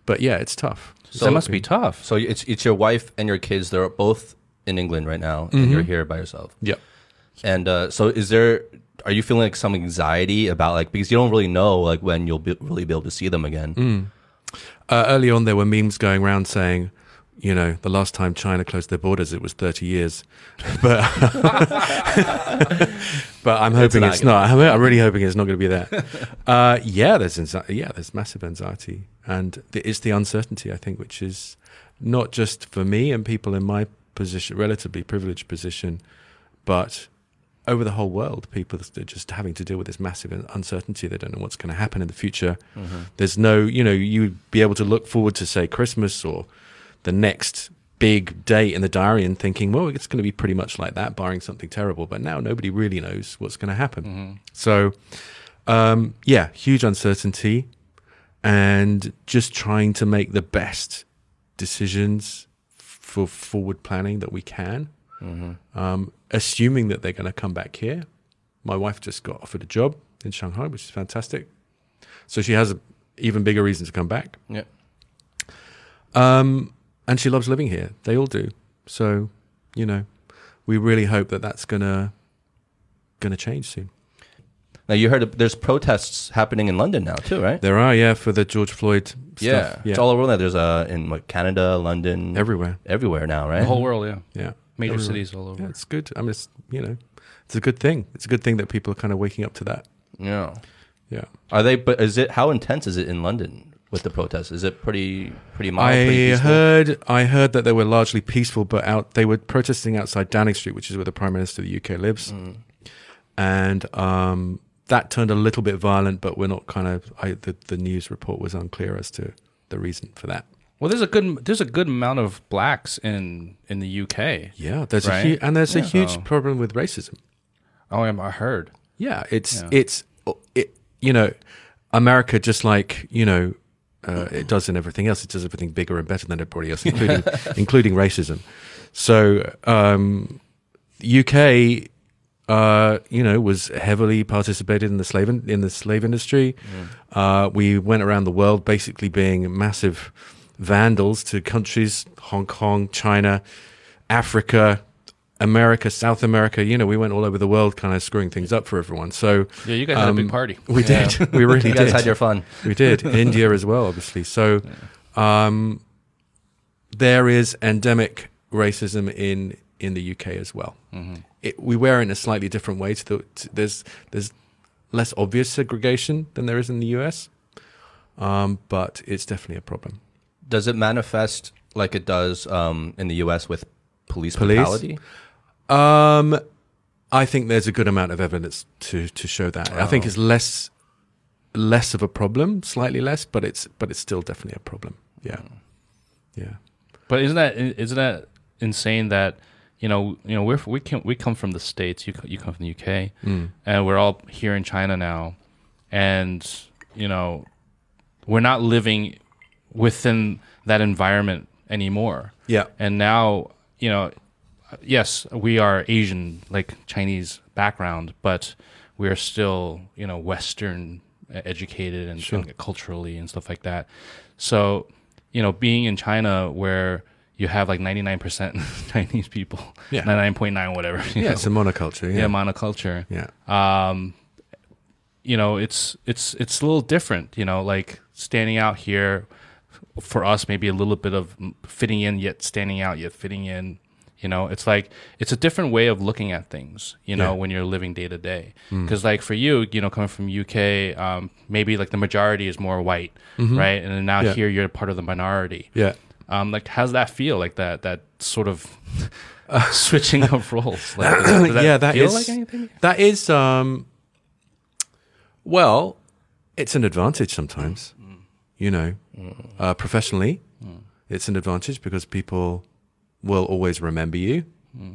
but yeah, it's tough. So that must be tough. So it's it's your wife and your kids. They're both in England right now, and you're here by yourself. Yep. And uh, so, is there? Are you feeling like some anxiety about like because you don't really know like when you'll be, really be able to see them again? Uh, early on, there were memes going around saying, you know, the last time China closed their borders, it was 30 years. But, but I'm hoping not it's not. I'm, I'm really hoping it's not going to be that. Uh, yeah, there's anxi- yeah, there's massive anxiety, and it's the uncertainty I think, which is not just for me and people in my position, relatively privileged position, but over the whole world, people are just having to deal with this massive uncertainty. They don't know what's going to happen in the future. There's no, you know, you'd be able to look forward to say Christmas or the next big date in the diary and thinking, well, it's going to be pretty much like that, barring something terrible. But now nobody really knows what's going to happen. So, um, yeah, huge uncertainty and just trying to make the best decisions for forward planning that we can. Um, assuming that they're going to come back here. My wife just got offered a job in Shanghai, which is fantastic. So she has an even bigger reason to come back. Yeah. Um, and she loves living here. They all do. So, you know, we really hope that that's gonna gonna change soon. Now you heard there's protests happening in London now too, right? There are, yeah, for the George Floyd stuff. Yeah, yeah, it's all over. There. There's uh in like Canada, London, everywhere. everywhere now, right? The whole world, yeah. Yeah, Major Everywhere. cities all over. Yeah, it's good. I mean, it's you know, it's a good thing. It's a good thing that people are kind of waking up to that. yeah. Yeah. Are they? But is it? How intense is it in London with the protests? Is it pretty pretty mild? I pretty peaceful? heard I heard that they were largely peaceful, but out they were protesting outside Downing Street, which is where the Prime Minister of the UK lives, Mm. and um, that turned a little bit violent. But we're not kind of I, the the news report was unclear as to the reason for that. Well, there's a good there's a good amount of blacks in in the UK. Yeah, there's Right. a huge and there's a huge So- problem with racism. Oh, I I heard. Yeah, it's Yeah. it's it, you know, America just like you know. Uh, it does in everything else. It does everything bigger and better than everybody else, including including racism. So um, UK, uh, you know, was heavily participated in the slave in, in the slave industry. Uh, we went around the world basically being massive vandals to countries: Hong Kong, China, Africa, America, South America. You know, we went all over the world, kind of screwing things up for everyone. So Yeah, you guys had a big Um, party. we did. We really You guys did. had your fun. We did. India as well, obviously. So um, there is endemic racism in in the UK as well. It, we wear it in a slightly different way. To the, to, there's there's less obvious segregation than there is in the US, um, but it's definitely a problem. Does it manifest like it does um, in the U.S. with police, Police? brutality? Um, I think there's a good amount of evidence to to show that. I think Oh. it's less less of a problem, slightly less, but it's but it's still definitely a problem. Yeah, yeah. But isn't that isn't that insane that you know you know we're we can we come from the states you you come from the UK Mm. and we're all here in China now and you know we're not living within that environment anymore Yeah. and now you know yes we are Asian like Chinese background but we are still you know Western uh, educated and, Sure. and culturally and stuff like that so you know being in China where you have like 99% Chinese people Yeah. 99.9 whatever Yeah, know. it's a monoculture. yeah Yeah, monoculture yeah, um, you know, it's it's it's a little different. You know, like standing out here for us, maybe a little bit of fitting in yet standing out yet fitting in. You know, it's like it's a different way of looking at things. You know, Yeah. When you're living day to day. Because like for you, you know, coming from UK, um, maybe like the majority is more white, right? And now Mm-hmm. Yeah. here you're part of the minority. yeah. Um, like how's that feel? Like that that sort of switching of roles. Like, does that Yeah, that feel is like that is um, well, it's an advantage sometimes. You know, uh, professionally, it's an advantage because people will always remember you.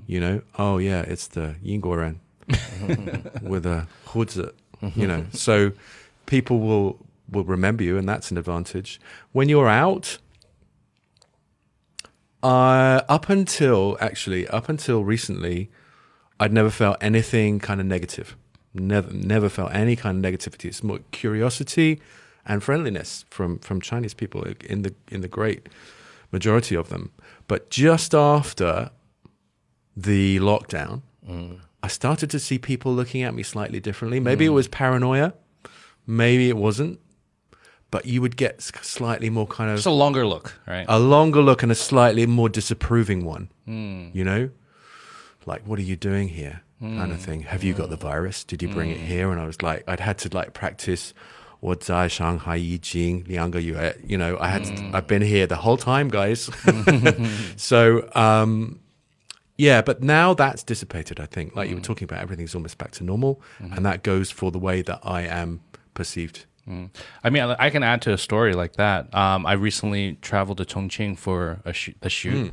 You know, oh yeah, it's the Yingguoren with a huzi, you know. So people will will remember you, and that's an advantage. When you're out, uh, up until actually up until recently, I'd never felt anything kind of negative. Never, never felt any kind of negativity. It's more curiosity and friendliness from from Chinese people in the in the great majority of them. But just after the lockdown, mm. I started to see people looking at me slightly differently. Maybe mm. it was paranoia, maybe it wasn't. But you would get slightly more kind of Just a longer look, right? a longer look and a slightly more disapproving one. Mm. You know, like what are you doing here, kind of thing. Have you got the virus? Did you bring it here? And I was like, I'd had to like practice. 我在上海已经两个月, you know, I had, to, I've been here the whole time, guys. so, um, yeah, but now that's dissipated. I think, like you were talking about, everything's almost back to normal, and that goes for the way that I am perceived. I mean, I I can add to a story like that. Um, I recently traveled to Chongqing for a, sh- a shoot,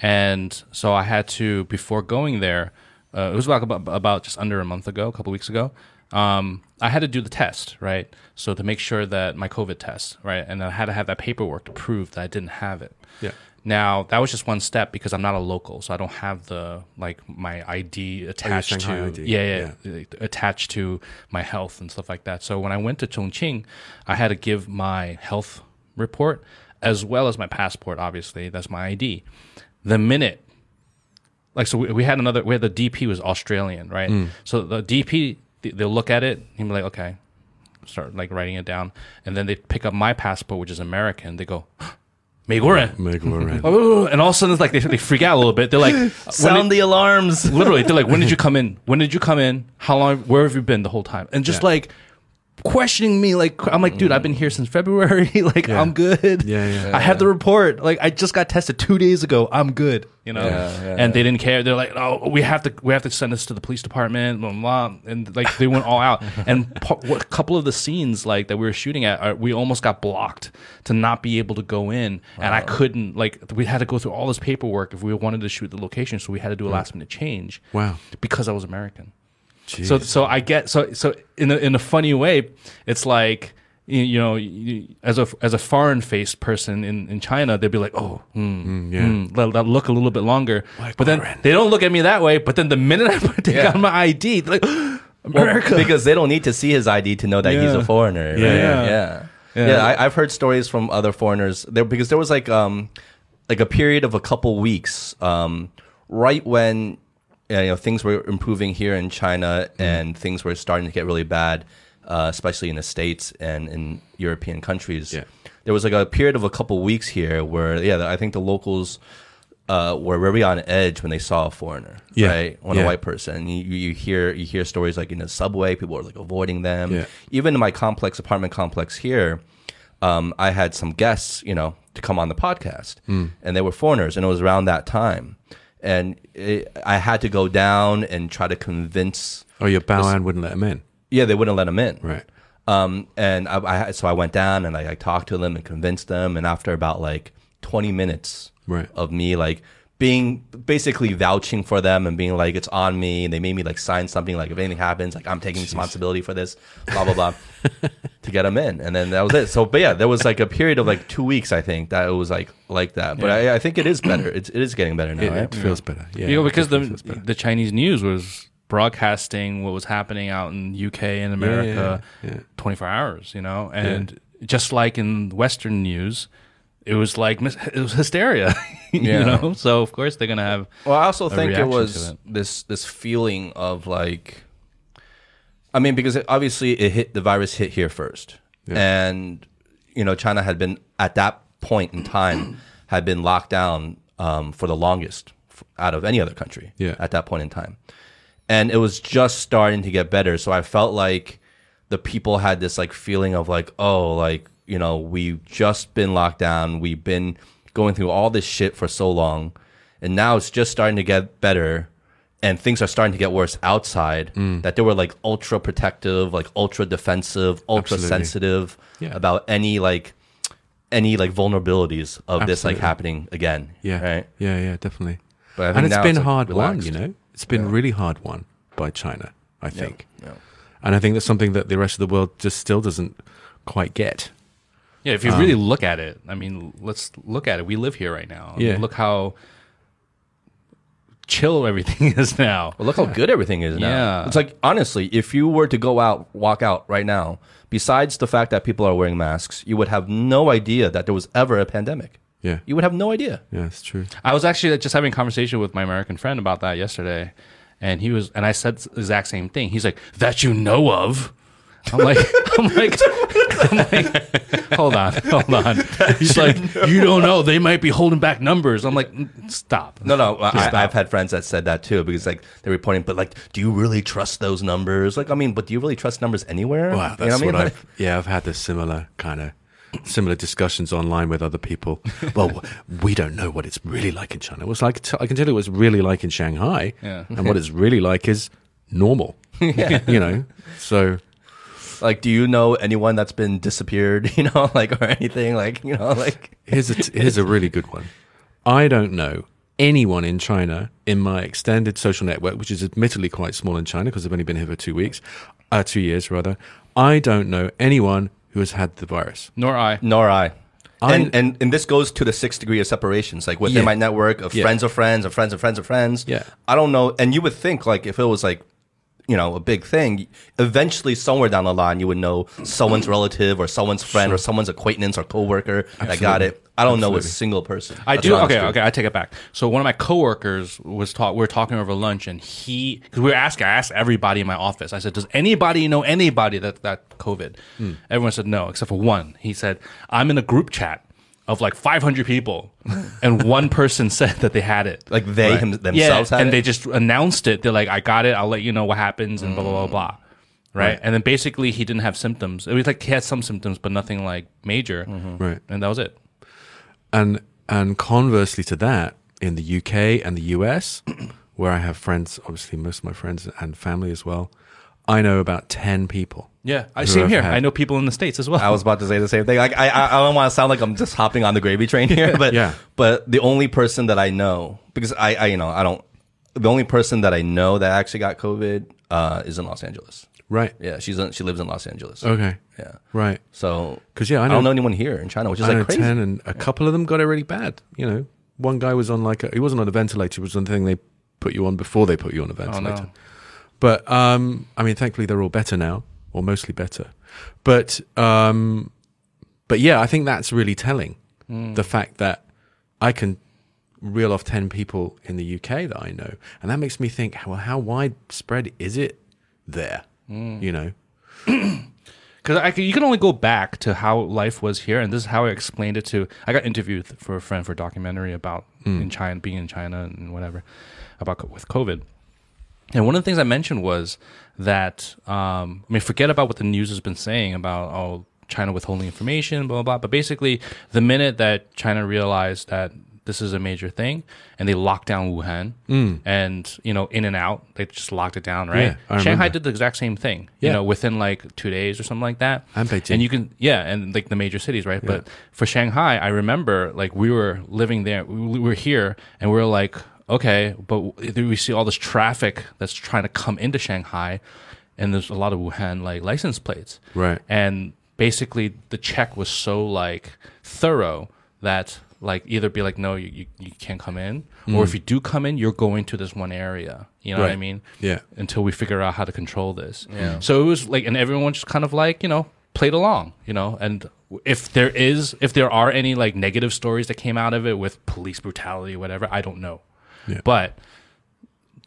and so I had to before going there. Uh, it was about, about about just under a month ago, a couple weeks ago. Um, I had to do the test, right? So to make sure that my COVID test, right, and I had to have that paperwork to prove that I didn't have it. Yeah. Now that was just one step because I'm not a local, so I don't have the like my ID attached to ID, yeah, yeah, attached to my health and stuff like that. So when I went to Chongqing, I had to give my health report as well as my passport. Obviously, that's my ID. The minute, like, so we, we had another, we had the DP was Australian, right? So the DP, they'll look at it and be like, okay, start like writing it down, and then they pick up my passport, which is American. They go. Meiguoren. Meiguoren. Oh, oh, oh. and all of a sudden, it's like they, they freak out a little bit. They're like, sound did, the alarms. literally, they're like, when did you come in? When did you come in? How long? Where have you been the whole time? And just yeah. like questioning me like i'm like dude i've been here since february. Like Yeah. i'm good. Yeah, yeah. i have the report. Like i just got tested two days ago. I'm good you know? Yeah, yeah, and they didn't care. They're like oh we have to we have to send this to the police department blah, blah, blah. and like they went all out. And a couple of the scenes like that we were shooting at uh, we almost got blocked to not be able to go in. And i couldn't like we had to go through all this paperwork if we wanted to shoot the location. So we had to do a last minute change Wow. because I was American. Jeez. So so I get so so in a in a funny way, it's like you, know as a as a foreign faced person in, in China, they'd be like, oh, hmm, yeah. hmm, let, let look a little bit longer. Like but then they don't look at me that way. But then the minute I put- take Yeah. out my ID, they're like Well, America. because they don't need to see his ID to know that he's a foreigner. Yeah, right? yeah. yeah. Yeah. Yeah, I, I've heard stories from other foreigners there because there was like um like a period of a couple weeks um right when you know things were improving here in China and things were starting to get really bad, uh, especially in the states and in European countries. Yeah. There was like a period of a couple weeks here where yeah, I think the locals uh, were very on edge when they saw a foreigner, Yeah. right? When Yeah. a white person, you, you hear you hear stories like in the subway, people are like avoiding them. Yeah. Even in my complex apartment complex here, um, I had some guests, you know, to come on the podcast, and they were foreigners, and it was around that time, and it, I had to go down and try to convince. oh, your Baoan wouldn't let him in. Yeah, they wouldn't let them in. Right. Um, and I, I so I went down and I, I talked to them and convinced them. And after about like 20 minutes Right. of me like being basically vouching for them and being like it's on me, and they made me like sign something like if anything happens, like I'm taking responsibility for this, blah blah blah, to get them in. And then that was it. So, but yeah, there was like a period of like two weeks, I think, that it was like like that. But I, I think it is better. It's, it is getting better now. It, right? it feels better. Yeah. you know, because the better. the Chinese news was broadcasting what was happening out in UK and America yeah, yeah. 24 hours, you know, and just like in Western news, it was like it was hysteria, you Yeah. know. So of course they're gonna have. Well, I also a think it was it. this this feeling of like, I mean, because it, obviously it hit the virus hit here first, and you know China had been at that point in time had been locked down um, for the longest out of any other country. Yeah. at that point in time, and it was just starting to get better. So I felt like the people had this like feeling of like, oh, like you know, we've just been locked down. We've been going through all this shit for so long, and now it's just starting to get better. And things are starting to get worse outside. Mm. That they were like ultra protective, like ultra defensive, ultra Absolutely. sensitive Yeah. about any like any like vulnerabilities of this like happening again. Yeah. Right. Yeah, yeah, definitely. But I think and it's been like, hard won, relaxed. you know? It's been really hard won by China, I Yeah. think. Yeah. And I think that's something that the rest of the world just still doesn't quite get. Yeah, if you really um, look at it, I mean, let's look at it. We live here right now. I mean, Yeah. look how chill everything is now. Well, look how good everything is now. Yeah. It's like honestly, if you were to go out, walk out right now, besides the fact that people are wearing masks, you would have no idea that there was ever a pandemic. Yeah. You would have no idea. Yeah, it's true. I was actually just having a conversation with my American friend about that yesterday, and he was, and I said the exact same thing. He's like, "That you know of." I'm like, I'm like, I'm like, hold on, hold on. He's like, you don't know. They might be holding back numbers. I'm like, "Mm, stop. No, no, I, stop. I've had friends that said that too because like they're reporting, but like, do you really trust those numbers? Like, I mean, but do you really trust numbers anywhere? Wow, You that's know I mean? I've yeah, I've had this similar kind of similar discussions online with other people. Well, we don't know what it's really like in China. Well, it's like I can tell you what it's really like in Shanghai, Yeah. and what it's really like is normal. yeah. you know, so Like, do you know anyone that's been disappeared? You know, like or anything? Like, you know, like here's a t- here's a really good one. I don't know anyone in China in my extended social network, which is admittedly quite small in China because I've only been here for two weeks, uh, two years rather. I don't know anyone who has had the virus. Nor I. nor I. I'm- And, and and this goes to the sixth degree of separations, like within Yeah. my network of Yeah. friends of friends of friends of friends of friends. Yeah. I don't know. And you would think like if it was like, you know, a big thing, eventually somewhere down the line you would know someone's relative or someone's friend or someone's acquaintance or coworker that got it. I don't know a single person. I That's do. Okay, truth. okay. I take it back. So one of my coworkers was taught. We were talking over lunch, and he because we were asking. I asked everybody in my office. I said, "Does anybody know anybody that that COVID?" Hmm. Everyone said no, except for one. He said, "I'm in a group chat of like 500 people, and one person said that they had it." Like they him, yeah, themselves had it. and it. they just announced it. They're like, "I got it. I'll let you know what happens," and blah blah blah mm. blah. Right? and then basically he didn't have symptoms. It was like he had some symptoms, but nothing like major, mm-hmm. Right. and that was it. And and conversely to that, in the UK and the US, where I have friends, obviously most of my friends and family as well, I know about ten people. Yeah, I Who same here. had. I know people in the states as well. I was about to say the same thing. Like I, I, I don't want to sound like I'm just hopping on the gravy train here, but Yeah. but the only person that I know because I, I you know I don't the only person that I know that actually got COVID uh, is in Los Angeles. Right. Yeah, she's in, she lives in Los Angeles. Okay. Yeah, Right. So because yeah, I I, don't know anyone here in China, which is I know like crazy. ten, and a couple of them got it really bad. You know, one guy was on like a, he wasn't on a ventilator. It was on the thing they put you on before they put you on a oh ventilator. no. But um, I mean, thankfully they're all better now, or mostly better. But um, but yeah, I think that's really telling. Hmm. The fact that I can reel off ten people in the UK that I know, and that makes me think, well, how widespread is it there? Hmm. You know, Because you can only go back to how life was here, and this is how I explained it to. I got interviewed for a friend for a documentary about hmm. in China, being in China, and whatever about with COVID. And one of the things I mentioned was that um, I mean, forget about what the news has been saying about oh China withholding information, blah blah blah. But basically, the minute that China realized that this is a major thing, and they locked down Wuhan, and you know, in and out, they just locked it down, right? Yeah, Shanghai remember. did the exact same thing, you Yeah. know, within like two days or something like that. And Beijing. And you can, yeah, and like the major cities, right? But for Shanghai, I remember like we were living there, we we were here, and we were like, okay, but we see all this traffic that's trying to come into Shanghai, and there's a lot of Wuhan like license plates, Right. And basically, the check was so like thorough that like either be like, no, you you, you can't come in, or mm. if you do come in, you're going to this one area. You know what I mean? Yeah. Until we figure out how to control this. Yeah. So it was like, and everyone just kind of like, you know, played along, you know, and if there is, if there are any like negative stories that came out of it with police brutality or whatever, I don't know. Yeah. But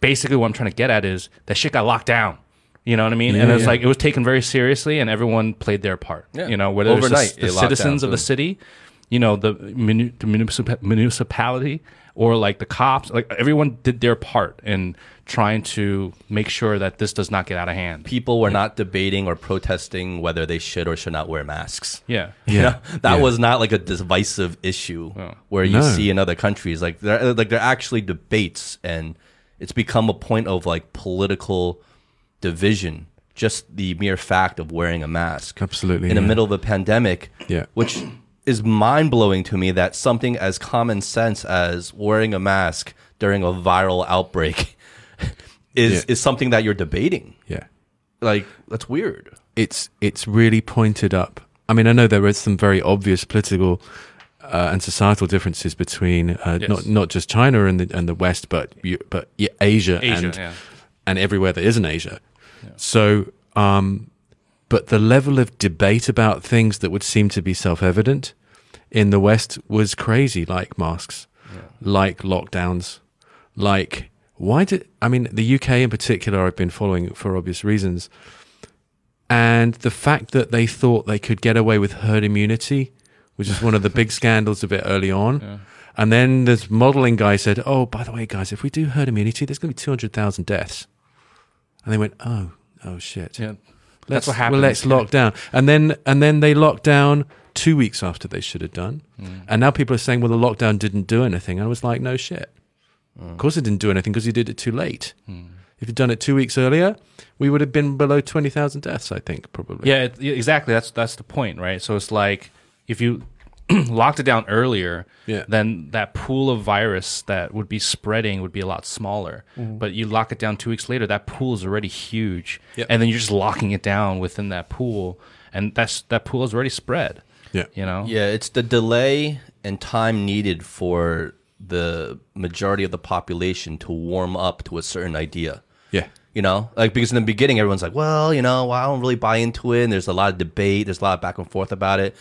basically, what I'm trying to get at is that shit got locked down. You know what I mean? Yeah, and it's yeah. like it was taken very seriously, and everyone played their part. Yeah. You know, whether it's the, Overnight, the it citizens down, of the mm. city, you know, the, muni- the municip- municipality, or like the cops, like everyone did their part in trying to make sure that this does not get out of hand. People were not debating or protesting whether they should or should not wear masks. Yeah. You Yeah. know, that Yeah. was not like a divisive issue where you No. see in other countries. Like there, like there are actually debates, and it's become a point of like political division. Just the mere fact of wearing a mask, Absolutely, in the middle of a pandemic, Yeah. which is mind blowing to me that something as common sense as wearing a mask during a viral outbreak is Yeah. is something that you're debating. Yeah. Like that's weird. it's it's really pointed up. I mean, I know there is some very obvious political uh, and societal differences between uh, Yes. not not just China and the and the West, but but yeah, Asia, Asia, and yeah. and everywhere that isn't Asia. So, um, but the level of debate about things that would seem to be self evident in the West was crazy, like masks, like lockdowns, like why did I mean the UK in particular? I've been following for obvious reasons and the fact that they thought they could get away with herd immunity, which is one of the big scandals of it early on. And then this modeling guy said, "Oh, by the way, guys, if we do herd immunity, there's going to be two hundred thousand deaths." And they went, "Oh, oh shit, Yeah. let's, That's what happened. Well, let's lock down." And then and then they locked down two weeks after they should have done. Mm. And now people are saying, "Well, the lockdown didn't do anything." And I was like, "No shit. Mm. Of course, it didn't do anything because you did it too late." If you'd done it two weeks earlier, we would have been below 20,000 deaths, I think, probably. Yeah, it, exactly. That's that's the point, right? So it's like if you locked it down earlier, Yeah. then that pool of virus that would be spreading would be a lot smaller. Mm-hmm. But you lock it down two weeks later, that pool is already huge, Yep. and then you're just locking it down within that pool, and that's that pool is already spread. Yeah. You know, Yeah, it's the delay and time needed for the majority of the population to warm up to a certain idea. Yeah. You know, like because in the beginning everyone's like, well, you know, well, I don't really buy into it, and there's a lot of debate, there's a lot of back and forth about it.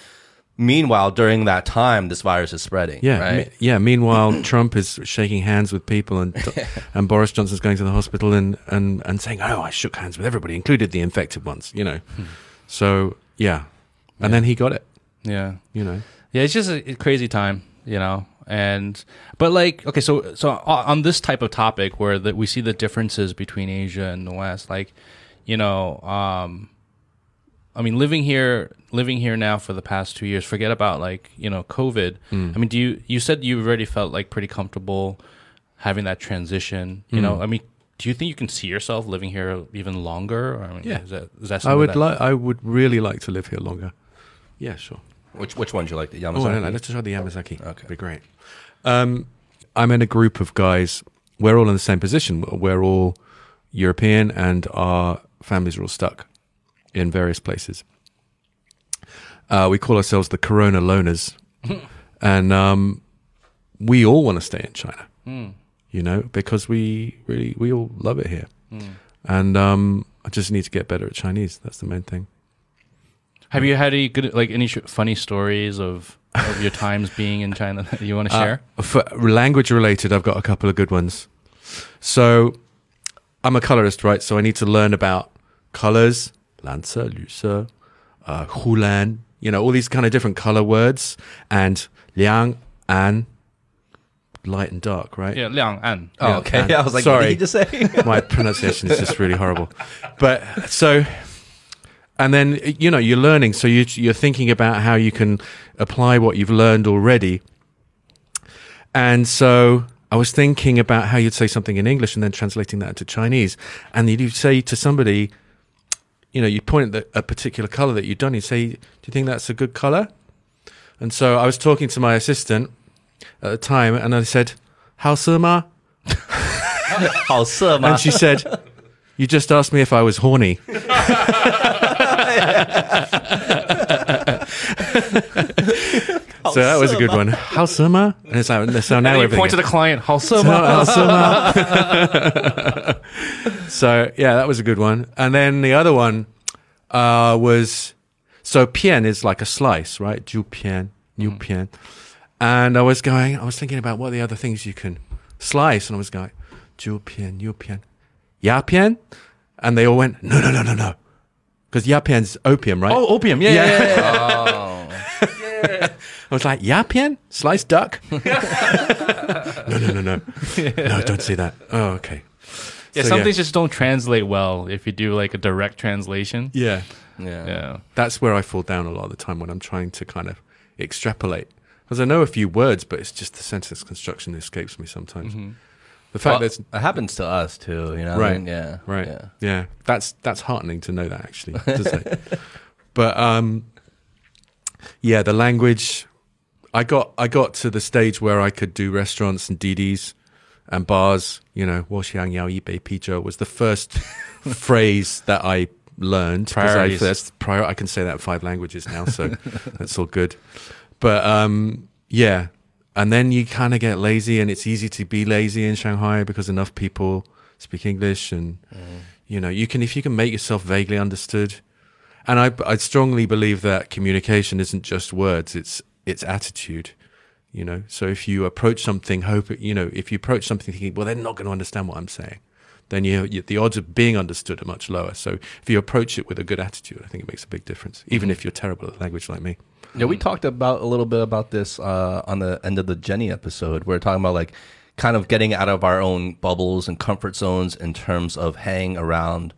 Meanwhile, during that time, this virus is spreading. Yeah, right. me- yeah. Meanwhile, Trump is shaking hands with people, and and Boris Johnson's going to the hospital and, and, and saying, "Oh, I shook hands with everybody, included the infected ones." You know, hmm. so yeah, and then he got it. yeah. You know, Yeah, it's just a, a crazy time, you know. And but like okay, so so on this type of topic where that we see the differences between Asia and the West, like you know, um, I mean, living here, living here now for the past two years. Forget about like you know COVID. Mm. I mean, do you you said you already felt like pretty comfortable having that transition? You Mm. know, I mean, do you think you can see yourself living here even longer? I mean, Yeah. is that is that I would like, I would really like to live here longer. Yeah, sure. Which which one do you like? The Yamazaki. Oh, I don't. Let's try the Yamazaki. Okay. be great. Um, I'm in a group of guys. We're all in the same position. We're all European, and our families are all stuck in various places. Uh, we call ourselves the Corona Loners, and um, we all want to stay in China. You know, because we really we all love it here, and um, I just need to get better at Chinese. That's the main thing. Have you had any good, like, any sh- funny stories of of your times being in China that you want to uh, share? Uh, for language related, I've got a couple of good ones. So, I'm a colorist, right? So I need to learn about colors, lancer, lusa, uh, hulan, you know, all these kind of different color words, and liang, an, light and dark, right? Yeah, liang an. Oh, okay. An. I was like, Sorry. what did you just say? My pronunciation is just really horrible. But so and then you know you're learning, so you, you're thinking about how you can apply what you've learned already. And so I was thinking about how you'd say something in English and then translating that into Chinese, and you'd say to somebody, you know, you point at the, a particular color that you'd done. You say, "Do you think that's a good color?" And so I was talking to my assistant at the time, and I said, "How ma?" and she said, "You just asked me if I was horny." so that was a good one. How? And it's like, so now And you everything. point to the client. How so? Yeah, that was a good one. And then the other one uh, was so pian is like a slice, right? Ju pian, new pian. And I was going, I was thinking about what the other things you can slice, and I was going, ju pian, new pian, ya pian, and they all went, no, no, no, no, no, because ya pian's opium, right? Oh, opium. Yeah, yeah. Yeah. yeah, yeah. Oh. I was like, ya pian, sliced duck. no, no, no, no, no, don't say that. Oh, okay. Yeah, So, some yeah. things just don't translate well if you do like a direct translation. Yeah. yeah. Yeah. that's where I fall down a lot of the time when I'm trying to kind of extrapolate. Because I know a few words, but it's just the sentence construction escapes me sometimes. Mm-hmm the fact well, that it happens to us too, you know, right? I mean, yeah, right, yeah. yeah. That's that's heartening to know that actually, but um, yeah, the language. I got I got to the stage where I could do restaurants and DDs and bars. You know, Washiang Yao Yibei Pijo was the first phrase that I learned. Priorities. I, that's prior, I can say that in five languages now, so that's all good. But um, yeah, and then you kind of get lazy, and it's easy to be lazy in Shanghai because enough people speak English, and mm. you know, you can if you can make yourself vaguely understood. And I, I strongly believe that communication isn't just words; it's it's attitude. You know, so if you approach something, hope you know, if you approach something thinking, well, they're not going to understand what I'm saying, then you, you the odds of being understood are much lower. So if you approach it with a good attitude, I think it makes a big difference, even mm. if you're terrible at language like me. Yeah, we talked about a little bit about this uh, on the end of the Jenny episode. We are talking about like kind of getting out of our own bubbles and comfort zones in terms of hanging around,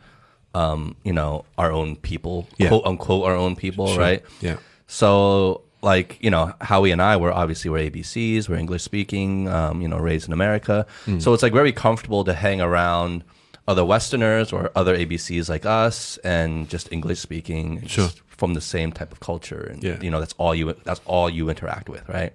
um, you know, our own people, Yeah. quote unquote, our own people, Sure. right? Yeah. So, like, you know, Howie and I were obviously we're ABCs, we're English speaking, um, you know, raised in America. Hmm. So it's like very comfortable to hang around other Westerners or other ABCs like us and just English speaking Sure. Just from the same type of culture. And, Yeah. you know, that's all you, that's all you interact with, right?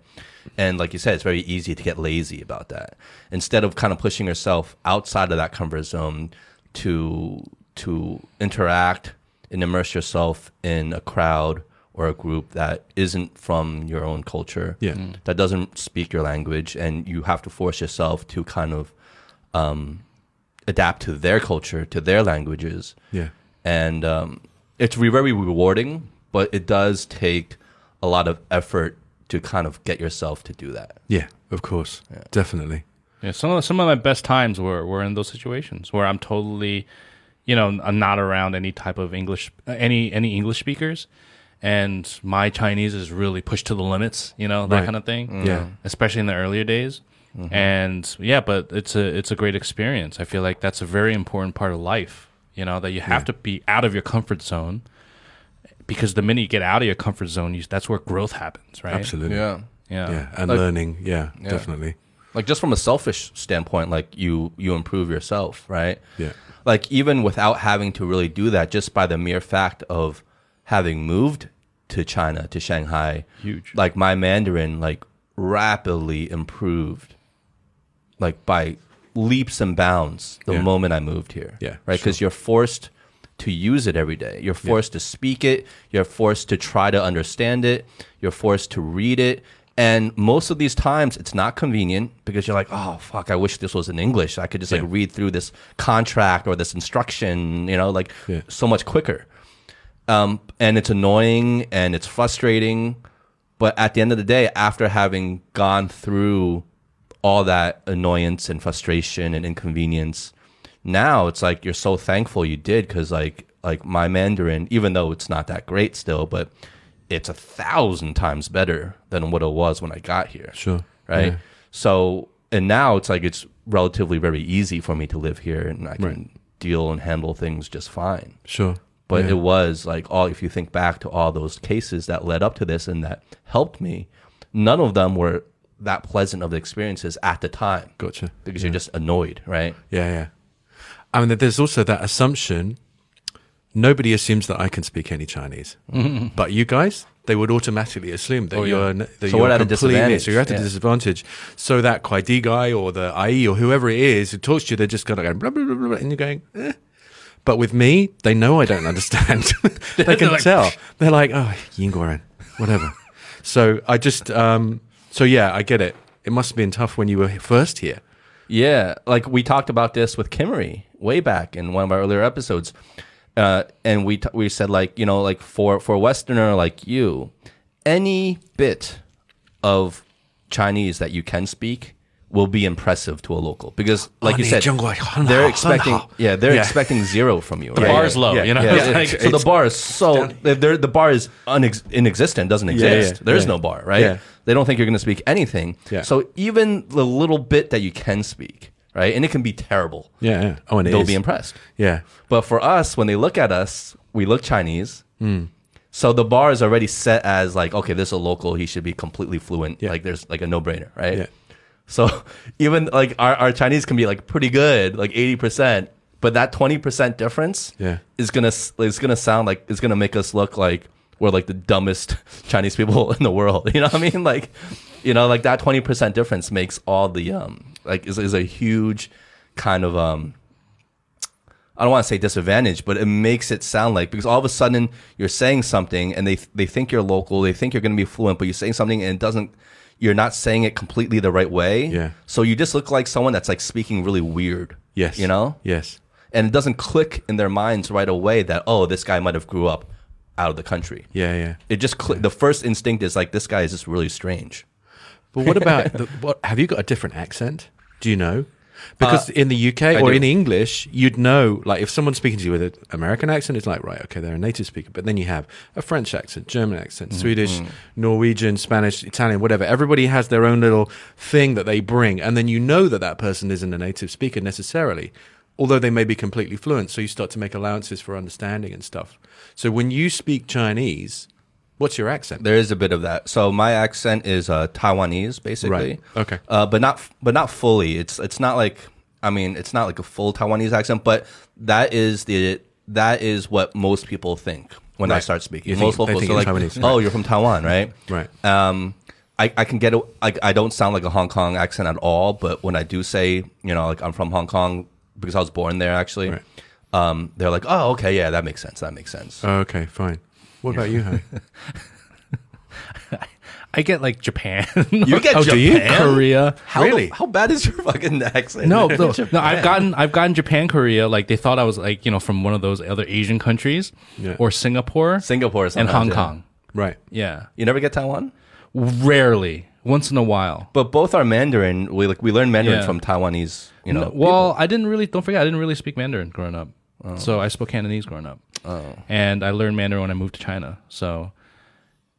And like you said, it's very easy to get lazy about that. Instead of kind of pushing yourself outside of that comfort zone to, to interact and immerse yourself in a crowd or a group that isn't from your own culture, Yeah. Mm. that doesn't speak your language, and you have to force yourself to kind of um, adapt to their culture, to their languages, Yeah. and um, it's very rewarding, but it does take a lot of effort to kind of get yourself to do that. Yeah. Of course. Definitely. Yeah, some of some of my best times were were in those situations where I'm totally, you know, I'm not around any type of English, uh, any any English speakers, and my Chinese is really pushed to the limits, you know, that Right. kind of thing. Yeah. especially in the earlier days. And yeah, but it's a it's a great experience. I feel like that's a very important part of life. You know that you have to be out of your comfort zone because the minute you get out of your comfort zone, you, that's where growth happens, right? Absolutely. Yeah. Yeah. Yeah. And Like- learning. Yeah, Definitely. Like just from a selfish standpoint, like you you improve yourself, right? Yeah. Like even without having to really do that, just by the mere fact of having moved to China to Shanghai, Huge. Like my Mandarin, like rapidly improved, like by leaps and bounds the Yeah. moment I moved here. Yeah, right. Because you're forced to use it every day. You're forced to speak it. You're forced to try to understand it. You're forced to read it. And most of these times, it's not convenient because you're like, oh, fuck, I wish this was in English. I could just like read through this contract or this instruction, you know, like Yeah. so much quicker. Um, and it's annoying and it's frustrating. But at the end of the day, after having gone through all that annoyance and frustration and inconvenience, now it's like you're so thankful you did because like like my Mandarin, even though it's not that great still, but it's a thousand times better than what it was when I got here. Sure. Right. Yeah. So and now it's like it's relatively very easy for me to live here and I can Right. deal and handle things just fine. Sure. But Yeah. it was like all if you think back to all those cases that led up to this and that helped me, none of them were that pleasant of the experiences at the time Gotcha. because you're just annoyed, right? Yeah, yeah. I mean, there's also that assumption. Nobody assumes that I can speak any Chinese, but you guys, they would automatically assume that Oh, yeah. you're that So you're at a disadvantage. So you're at a Yeah. disadvantage. So that Kwai Di guy or the IE or whoever it is who talks to you, they're just gonna go blah blah blah, blah, blah and you're going. Eh. But with me, they know I don't understand. they can like- tell. They're like, oh, Yingguoren, whatever. so I just, um, so yeah, I get it. It must have been tough when you were first here. Yeah, like we talked about this with Kimmery way back in one of our earlier episodes, uh, and we t- we said like you know like for for a Westerner like you, any bit of Chinese that you can speak will be impressive to a local because like you said, they're expecting yeah they're Yeah. expecting zero from you. The bar is low, yeah, you know. Yeah, Yeah, it's- it's- so the bar is so the bar is unex- inexistent, doesn't yeah, exist. There's yeah. no bar, right? They don't think you're going to speak anything. Yeah. So even the little bit that you can speak, right, and it can be terrible, Yeah, yeah. Oh, and they'll is. be impressed. Yeah. But for us, when they look at us, we look Chinese. Hmm. So the bar is already set as like, okay, this is a local. He should be completely fluent. Yeah. Like there's like a no brainer, right? Yeah. So even like our, our Chinese can be like pretty good, like eighty percent, but that twenty percent difference Yeah. is gonna s- is gonna sound like it's gonna make us look like we're like the dumbest Chinese people in the world. You know what I mean? Like, you know, like that twenty percent difference makes all the um like is is a huge kind of um I don't want to say disadvantage, but it makes it sound like because all of a sudden you're saying something and they they think you're local, they think you're going to be fluent, but you're saying something and it doesn't. You're not saying it completely the right way. Yeah. So you just look like someone that's like speaking really weird. Yes. You know. Yes. And it doesn't click in their minds right away that oh this guy might have grew up out of the country. Yeah. Yeah. It just cli the first instinct is like this guy is just really strange. But what about the, what? Have you got a different accent? Do you know? Because Uh, in the UK I or do. in English, you'd know. Like if someone's speaking to you with an American accent, it's like right, okay, they're a native speaker. But then you have a French accent, German accent, Mm-hmm. Swedish, Norwegian, Spanish, Italian, whatever. Everybody has their own little thing that they bring, and then you know that that person isn't a native speaker necessarily, although they may be completely fluent. So you start to make allowances for understanding and stuff. So when you speak Chinese, what's your accent? There is a bit of that. So my accent is uh, Taiwanese, basically. Right. Okay. Uh, but not but not fully. It's it's not like I mean it's not like a full Taiwanese accent, but that is the that is what most people think when I start speaking. You most think are you're like, Taiwanese. "Oh, you're from Taiwan, right?" Right. Um, I, I can get it. I, I don't sound like a Hong Kong accent at all, but when I do say, you know, like I'm from Hong Kong because I was born there, actually, Right. um, they're like, "Oh, okay, yeah, that makes sense. That makes sense." okay, fine. What about you, Harry? I get like Japan, You get Oh, do you? Japan? Korea. How, Really? How bad is your fucking accent? No, no, no. I've gotten I've gotten Japan, Korea. Like they thought I was like you know from one of those other Asian countries, Yeah. or Singapore, Singapore and Hong yeah. Kong. right. Yeah, You never get Taiwan, rarely, once in a while. but both are Mandarin. We like we learn Mandarin Yeah. from Taiwanese. You know, No, well, I didn't really. Don't forget, I didn't really speak Mandarin growing up. So I spoke Cantonese growing up, and I learned Mandarin when I moved to China. So,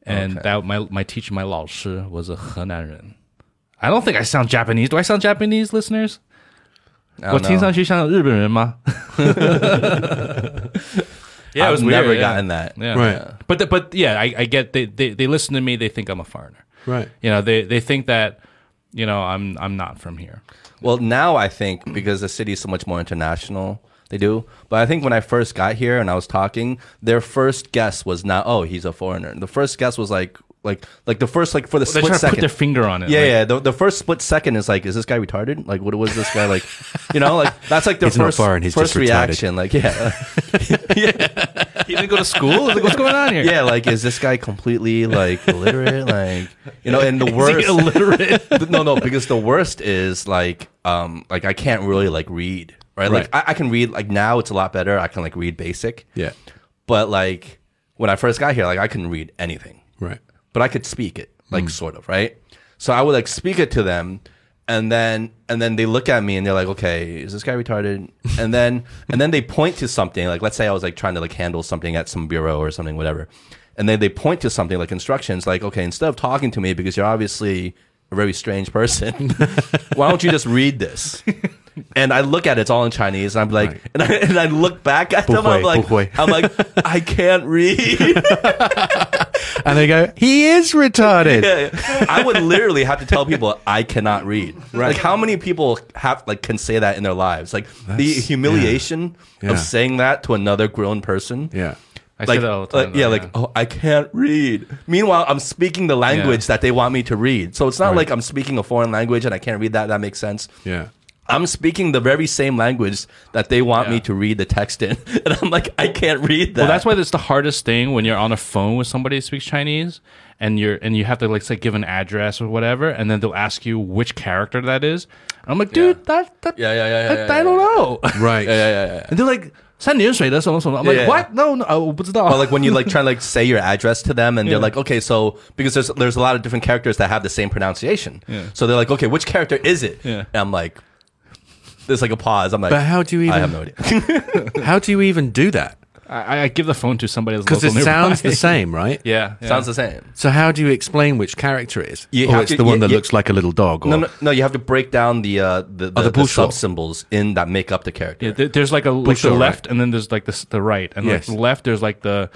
and Okay. that my my teacher, my 老师 was a 河南人. I don't think I sound Japanese. Do I sound Japanese, listeners? I don't 我听 know. 上去像日本人吗？yeah, it was I've weird, never yeah. gotten that. Yeah. Right. But the, but yeah, I, I get they, they they listen to me. They think I'm a foreigner. Right. You know, they they think that you know I'm I'm not from here. Well, now I think because the city is so much more international, they do. But I think when I first got here and I was talking, their first guess was not, "Oh, he's a foreigner." The first guess was like, like, like the first like for the They're split trying to put second. their finger on it. yeah, like, yeah. The, the first split second is like, is this guy retarded? Like, what was this guy like? You know, like that's like the He's not first foreign, he's first just retarded. reaction. Like, yeah, He didn't go to school. Like, what's going on here? yeah. Like, is this guy completely like illiterate? Like, you know, and the Is he worst. illiterate. no, no, because the worst is like, um, like I can't really like read, right? Like I, I can read. Like now, it's a lot better. I can like read basic. Yeah. But like when I first got here, like I couldn't read anything, Right. But I could speak it, like hmm. sort of, right? So I would like speak it to them, and then and then they look at me and they're like, "Okay, is this guy retarded?" And then and then they point to something, like let's say I was like trying to like handle something at some bureau or something, whatever, and then they point to something like instructions, like, "Okay, instead of talking to me because you're obviously a very strange person, why don't you just read this?" And I look at it, it's all in Chinese, and I'm like, Right. and, I, and I look back at them, I'm like. I'm like, I can't read. And they go, he is retarded. Yeah, I would literally have to tell people I cannot read. Right. Like how many people have like can say that in their lives? Like the humiliation Yeah. of saying that to another grown person. Yeah. I Like, say that all the time. like, yeah, though, like oh, I can't read. Meanwhile, I'm speaking the language Yeah. that they want me to read. So it's not Right. like I'm speaking a foreign language and I can't read that. That makes sense. Yeah. I'm speaking the very same language that they want me Yeah. to read the text in, and I'm like, I can't read that. Well, that's why it's the hardest thing when you're on a phone with somebody who speaks Chinese, and you're and you have to like say give an address or whatever, and then they'll ask you which character that is. And I'm like, dude, that that Yeah, yeah, yeah, yeah, I, yeah, I don't know. Right. yeah, yeah, yeah, yeah. and they're like 三点水的什么什么. I'm like, Yeah. what? No, no, 我不知道. Or like when you like try to like say your address to them and Yeah. they're like, okay, so because there's there's a lot of different characters that have the same pronunciation. Yeah. So they're like, okay, which character is it? Yeah. And I'm like, there's like a pause. I'm like, But how do you even I have no idea. how do you even do that? I, I give the phone to somebody that's Because it local sounds nearby. the same, right? Yeah, yeah. Sounds the same. So how do you explain which character it is? You or have it's to- the one you- that you- looks like a little dog. Or, No, no, no. You have to break down the uh, the, the, Oh, the the, bullshit. sub symbols in that make up the character. Yeah, there- there's like a like Bullshit, the right. left, and then there's like the s- the right, and Yes. like the left there's like the,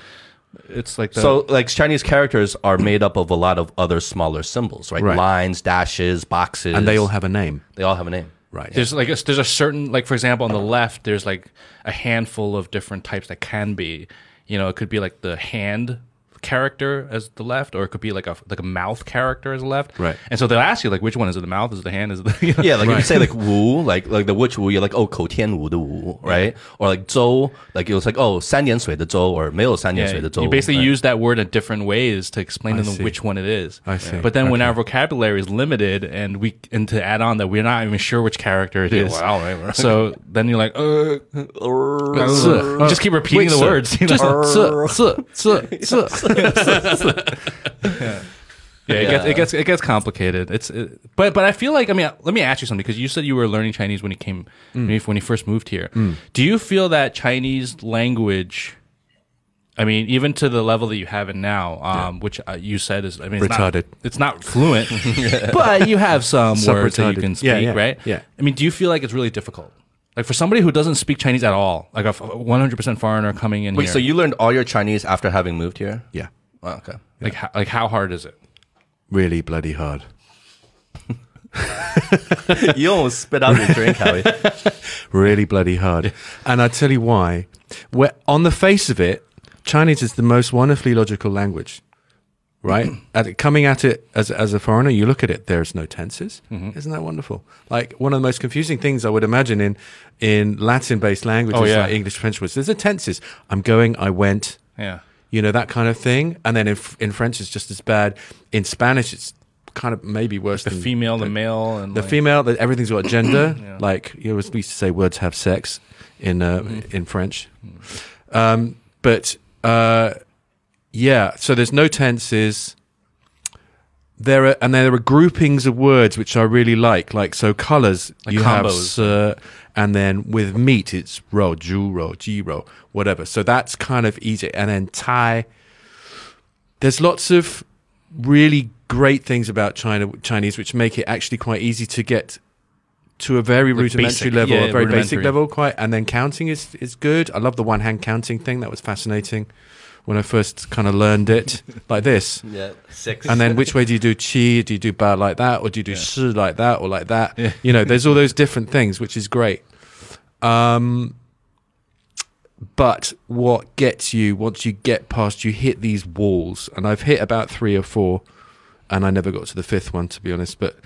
it's like the so like Chinese characters are made up of a lot of other smaller symbols, right? Right. Lines, dashes, boxes, and they all have a name. they all have a name. Right. There's like a, there's a certain like for example on the left there's like a handful of different types that can be, you know, it could be like the hand character as the left, or it could be like a like a mouth character as the left. Right. And so they'll ask you like, which one is it? The mouth is it the hand is it the you know? yeah. Like right. if you say like Wu, like like the which Wu, you're like oh Kou Tian Wu the Wu, right? Or like Zhou, like it was like oh San Yan Sui the Zhou or Mei San Yan Sui the Zhou. You basically right. use that word in different ways to explain I to them see. which one it is. I see. But then okay. when our vocabulary is limited and we and to add on that we're not even sure which character it is. yeah. Wow, right, so then you're like uh, uh, uh, just keep repeating wait, the sir. words. You know? Just, uh, uh. Yeah, it gets it gets it gets complicated. It's it, but but I feel like I mean let me ask you something because you said you were learning Chinese when you came when, you, when you first moved here. Do you feel that Chinese language? I mean, even to the level that you have it now, um, which uh, you said is I mean, it's Retarded. Not, it's not fluent, but you have some Some words that you retarded. can speak, Yeah, yeah, right? yeah. I mean, do you feel like it's really difficult? Like for somebody who doesn't speak Chinese at all, like a 100% foreigner coming in Wait, here, so you learned all your Chinese after having moved here? Yeah, Oh, okay. like how, like how hard is it? really bloody hard. you almost spit out your drink, Howie. really bloody hard. And I tell you why. Where on the face of it, Chinese is the most wonderfully logical language, right? at coming at it as as a foreigner, you look at it. There's no tenses. Isn't that wonderful? Like one of the most confusing things I would imagine in in Latin based languages Oh, yeah. like English, French was there's a tenses. I'm going. I went. Yeah. You know that kind of thing. And then in in French, it's just as bad. In Spanish, it's kind of maybe worse The female, the male, and the like- female that everything's got gender like you know we used to say words have sex in uh, Mm-hmm. in french um, but uh, yeah so there's no tenses there are and there are groupings of words which i really like like so colors Like you have uh, and then with meat it's ro ju ro ji ro whatever so that's kind of easy and then thai there's lots of really great things about China Chinese which make it actually quite easy to get to a very rudimentary basic, level, yeah, a very basic level, quite. And then counting is is good. I love the one hand counting thing. That was fascinating when I first kind of learned it like this. Yeah, six. And then which way do you do chi? Do you do ba like that, or do you do Yeah. shi like that, or like that? Yeah. You know, there's all those different things, which is great. Um, but what gets you once you get past, you hit these walls, and I've hit about three or four, and I never got to the fifth one to be honest. But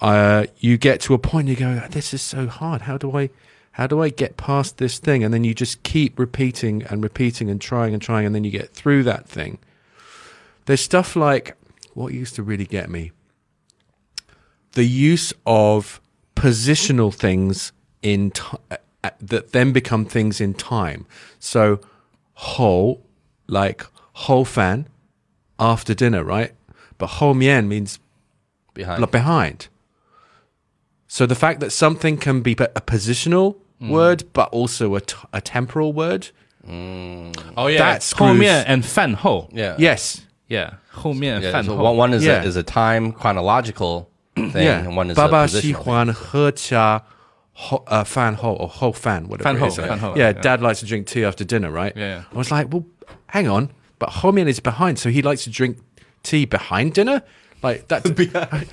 uh, you get to a point, you go, "This is so hard. How do I?" How do I get past this thing? And then you just keep repeating and repeating and trying and trying, and then you get through that thing. There's stuff like what used to really get me the use of positional things in ti uh, that then become things in time. So, whole, like ho fan, after dinner, right? But ho mian means behind. behind. So the fact that something can be a positional Mm. word, but also a, t- a temporal word. Oh yeah, That screws- 后面 and 饭后 Yeah. Yes. yeah 后面 Yeah, 饭 so 后 one, one is, Yeah. a, is a time chronological thing, Yeah. and one is 爸 a 爸喜 positional. 欢喝茶ho, uh, fan ho or ho fan, whatever Fan it ho, is. fan ho, yeah, yeah. dad likes to drink tea after dinner, right? Yeah, yeah. I was like, well, hang on, but Homian is behind, so he likes to drink tea behind dinner? Like, that's.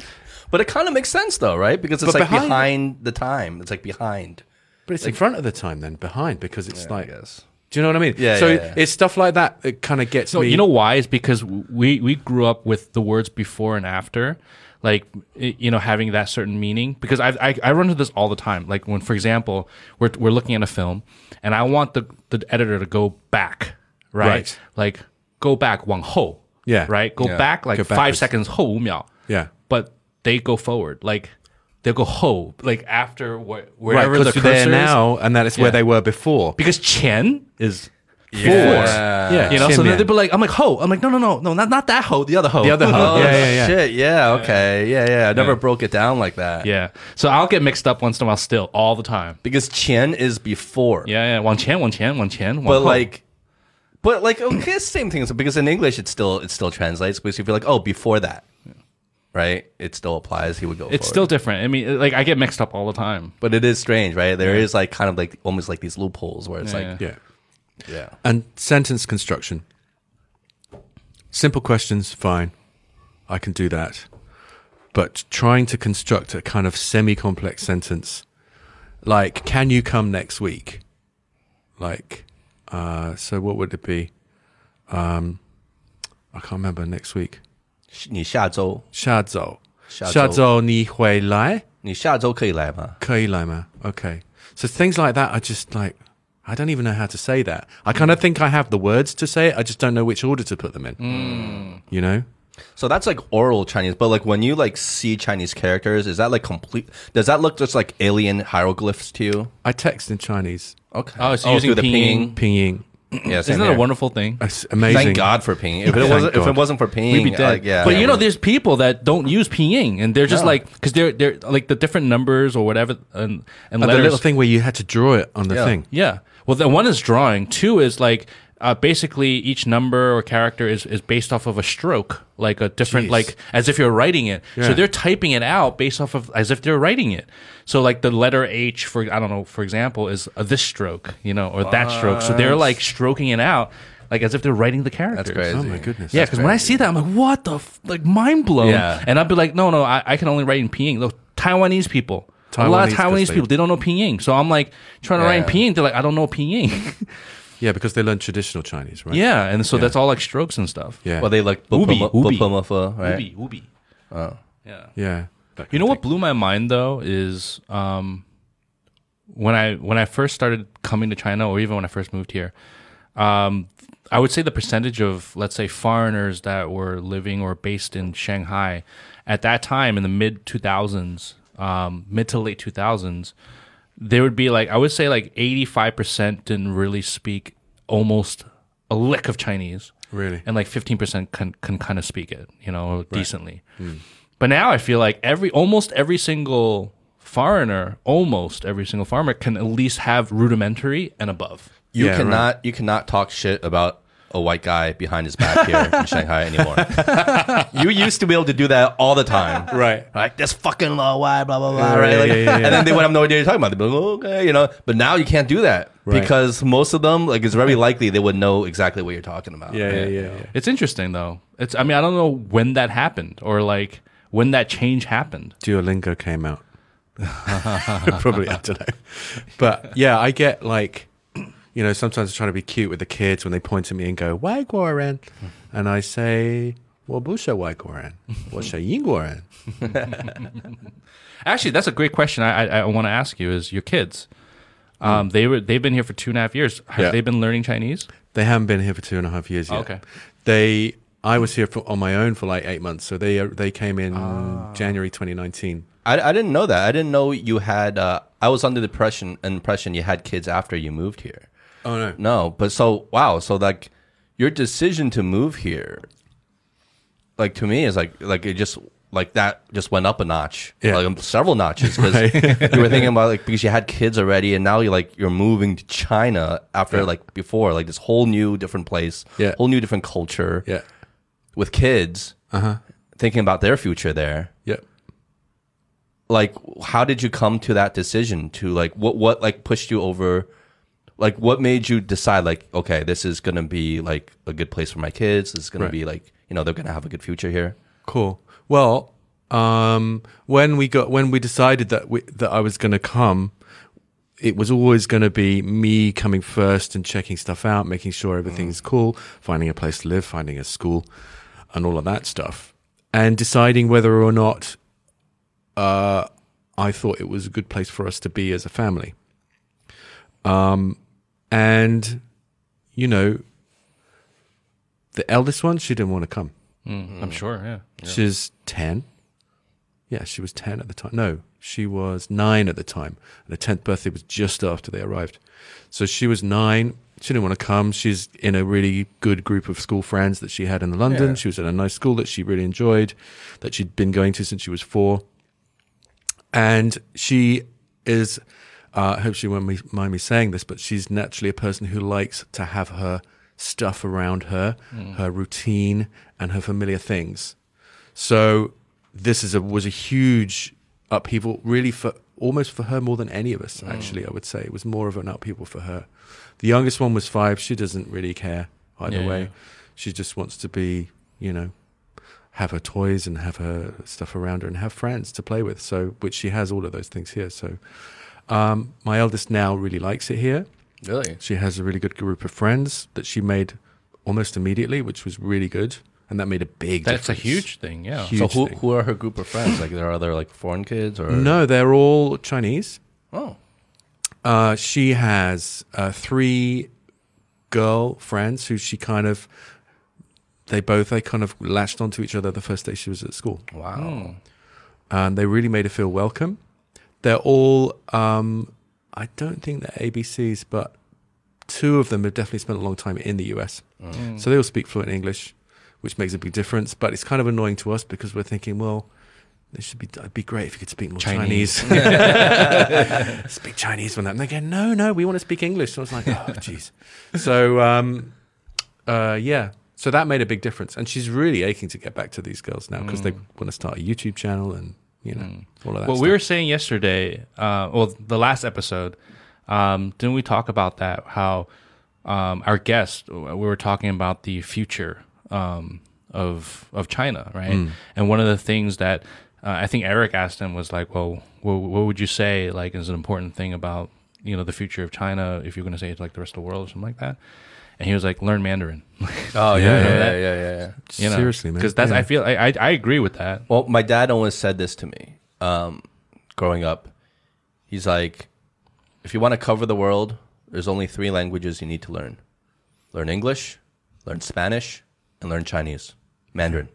But it kind of makes sense though, right? Because it's But like behind- behind, the time. It's like behind. But it's in front of the time then, behind, because it's like. guess. Do you know what I mean? Yeah, So yeah, yeah. it's stuff like that that kind of gets So me. you know why? Is because we we grew up with the words before and after, like you know having that certain meaning. Because I I, I run into this all the time. Like when, for example, we're we're looking at a film, and I want the the editor to go back, right? Right. Like go back one ho, Yeah. right? Go Yeah. back like Go five backwards. seconds ho miao. Yeah. But they go forward. Like they'll go ho, like after wh- wherever right, the cursor there now, and that is yeah. where they were before. Because Chen is yeah. yeah. You know, so they'd be like, I'm like, ho. I'm like, no, no, no, no, not, not that ho, the other ho. The other ho. oh, yeah, yeah, yeah. Shit, yeah, okay. Yeah, yeah. I never yeah. broke it down like that. Yeah. So I'll get mixed up once in a while still, all the time. Because Chen is before. Yeah, yeah. One Chen, one Chen, one Chen, one But ho. like, but like, okay, same thing. So because in English, it still, it still translates. Because you feel like, oh, before that right? It still applies. He would go. it's forward. still different. I mean, like I get mixed up all the time. but it is strange, right? There is like kind of like almost like these loopholes where it's Yeah, like, Yeah. yeah, And sentence construction. Simple questions, fine. I can do that. But trying to construct a kind of semi complex sentence, like, can you come next week? Like, uh, so what would it be? Um, I can't remember next week. 你下周下周下周下周你会来你下周可以来吗？可以来吗 Okay. So things like that are just like I don't even know how to say that. I kind of think I have the words to say it. I just don't know which order to put them in. You know? So that's like oral Chinese, but like when you like see Chinese characters, is that like complete? Does that look just like alien hieroglyphs to you? I text in Chinese. Okay. Oh, so using through the pinging. Pinging. Yeah, Isn't that a wonderful thing? It's amazing. Thank God for pinyin. If it Thank wasn't, if God. it wasn't for pinyin, We'd be dead. like, yeah. but yeah, you know, there's people that don't use pinyin, and they're just No. like because they're they're like the different numbers or whatever and and the letters. little thing where you had to draw it on the Yeah. thing. Yeah. Well, the one is drawing. Two is like uh, basically each number or character is, is based off of a stroke, like a different, Jeez. like as if you're writing it. So they're typing it out based off of as if they're writing it. So like the letter H for I don't know, for example, is uh, this stroke, you know, or that stroke. So they're like stroking it out. Like as if they're writing the characters. That's crazy. Oh my goodness. Yeah, because when I see that, I'm like, what the f-? like mind blown. Yeah. And I'd be like, no, no, I, I can only write in pinyin. Those Taiwanese people, a lot of Taiwanese people, they don't know pinyin. So I'm like trying to write in pinyin. They're like, I don't know pinyin. Yeah, because they learn traditional Chinese, right? yeah, and so that's all like strokes and stuff. Yeah. well, they like Ubi, bupama- ubi. bopomofo, right? Ubi, ubi. Yeah. yeah. You know what blew my mind though is um, when I when I first started coming to China, or even when I first moved here, um, I would say the percentage of let's say foreigners that were living or based in Shanghai at that time in the mid two thousands, um, mid to late two thousands, there would be like I would say like eighty five percent didn't really speak almost a lick of Chinese Really? and like 15% can, can kind of speak it, you know, decently. Hmm. But now I feel like every almost every single foreigner, almost every single farmer can at least have rudimentary and above. You Yeah, cannot you cannot talk shit about a white guy behind his back here in Shanghai anymore. you used to be able to do that all the time. Right. Like this fucking low white, blah blah blah, Yeah, right? Like, yeah, yeah, And then they would have no idea what you're talking about. They'd be like, "Oh, okay, you know. But now you can't do that Right. because most of them, like, it's very likely they would know exactly what you're talking about. Yeah, yeah, yeah, yeah. It's interesting though. It's I mean I don't know when that happened or like when that change happened. Duolingo came out. Probably, I don't know. But yeah, I get like, you know, sometimes I'm trying to be cute with the kids when they point at me and go, Waiguoren. And I say, Well, Busha Waiguoren. What's Yingguoren? Actually, that's a great question. I I, I want to ask you is your kids. Um, they were they've been here for two and a half years. Have Yeah. they been learning Chinese? They haven't been here for two and a half years yet. Okay. They, I was here for, on my own for like eight months. So they, uh, they came in January 2019. I, I didn't know that. I didn't know you had. Uh, I was under the impression impression you had kids after you moved here. Oh, no. No, but so wow, so like your decision to move here, like to me is like like it just like that just went up a notch, Yeah. like several notches because you were thinking about like because you had kids already and now you're like you're moving to China after Yeah. like before like this whole new different place, Yeah. whole new different culture Yeah. with kids, Uh huh. thinking about their future there. Yep. Like, how did you come to that decision? To like, what what like pushed you over? Like, what made you decide? Like, okay, this is gonna be like a good place for my kids. This is gonna Right. be like, you know, they're gonna have a good future here. Cool. Well, um, when we got when we decided that we, that I was going to come, it was always going to be me coming first and checking stuff out, making sure everything's cool, finding a place to live, finding a school, and all of that stuff, and deciding whether or not uh, I thought it was a good place for us to be as a family. Um, and you know, the eldest one, she didn't want to come. Mm-hmm. I'm sure. Yeah. She's 10. Yeah, she was 10 at the time. No, she was 9 at the time. And her 10th birthday was just after they arrived. So she was 9. She didn't want to come. She's in a really good group of school friends that she had in London. Yeah. She was at a nice school that she really enjoyed, that she'd been going to since she was 4. And she is, uh, I hope she won't mind me saying this, but she's naturally a person who likes to have her stuff around her, her routine, and her familiar things. So this is a was a huge upheaval, really for almost for her more than any of us. Actually, I would say it was more of an upheaval for her. The youngest one was five. She doesn't really care either Yeah, way. yeah. She just wants to be, you know, have her toys and have her stuff around her and have friends to play with. So, which she has all of those things here. So, um, my eldest now really likes it here. Really? She has a really good group of friends that she made almost immediately, which was really good. and that made a big. That's a huge thing. Yeah. Huge So who thing. who are her group of friends? Like there are other like foreign kids or No, they're all Chinese. Oh, Uh, she has uh, three girl friends who she kind of. They both they kind of latched onto each other the first day she was at school. wow. and they really made her feel welcome. They're all, um, I don't think they're ABCs, but two of them have definitely spent a long time in the US. So they all speak fluent English, which makes a big difference. But it's kind of annoying to us because we're thinking, well, it should be. It'd be great if you could speak more Chinese. Chinese. speak Chinese when that. And they go, no, no, we want to speak English. So I was like, oh, jeez. So, um, uh, yeah. So that made a big difference, and she's really aching to get back to these girls now because they want to start a YouTube channel and you know all of that. Well, stuff. we were saying yesterday, uh, well, the last episode, um, didn't we talk about that? How um, our guest, we were talking about the future um, of of China, right? Mm. And one of the things that uh, I think Eric asked him was like, "Well, what, what would you say like is an important thing about you know the future of China if you're going to say it's like the rest of the world or something like that?" And he was like, "Learn Mandarin." Oh yeah, Yeah. yeah, yeah, yeah, yeah. yeah. You know? seriously, man. because that's Yeah. I feel I, I I agree with that. Well, my dad always said this to me um, growing up. He's like, if you want to cover the world, there's only three languages you need to learn learn English, learn Spanish, and learn Chinese, Mandarin.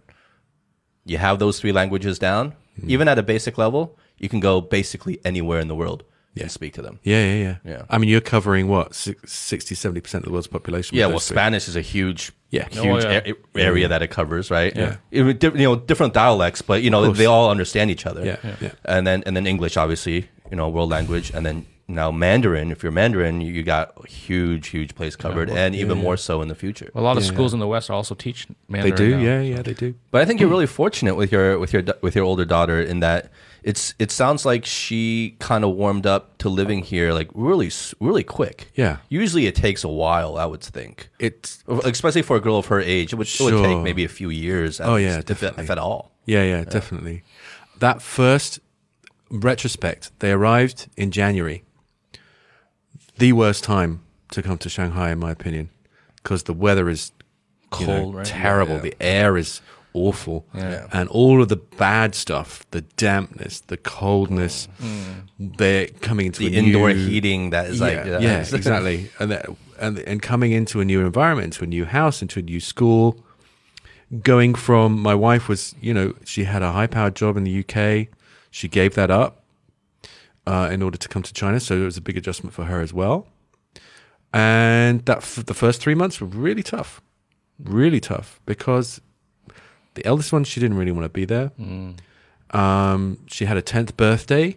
You have those three languages down, Hmm. even at a basic level, you can go basically anywhere in the world Yeah. and speak to them. yeah, yeah, yeah, Yeah. I mean, you're covering what 60, 70 percent of the world's population. Yeah, well, those three. Spanish is a huge, Yeah. huge Oh, yeah. a- area that it covers, right? Yeah. Even di- you know, different dialects, but you know, they all understand each other. Yeah, yeah. And then and then English, obviously, you know, world language, and then now Mandarin. If you're Mandarin, you, you got a huge, huge place covered, and even more so in the future. A lot of Yeah, schools in the West also teach Mandarin. They do, now. yeah, yeah, they do. But I think you're really fortunate with your with your with your older daughter in that it's it sounds like she kind of warmed up to living here like really really quick. Yeah. Usually it takes a while, I would think. It's especially for a girl of her age, it would, it would take maybe a few years. At Oh, yeah, least, if, definitely. if at all. yeah, yeah, definitely. That first retrospect, they arrived in January. The worst time to come to Shanghai, in my opinion, because the weather is you know, Cold, right? terrible. Yeah, yeah. The air is awful, Yeah. and all of the bad stuff, the dampness, the coldness, they're coming into The indoor new- heating that is yeah, like yeah, exactly, and that, and and coming into a new environment, into a new house, into a new school. Going from my wife was, you know, she had a high powered job in the UK. She gave that up uh, in order to come to China, so it was a big adjustment for her as well. And that f- the first three months were really tough, really tough because the eldest one she didn't really want to be there. Um, she had a tenth birthday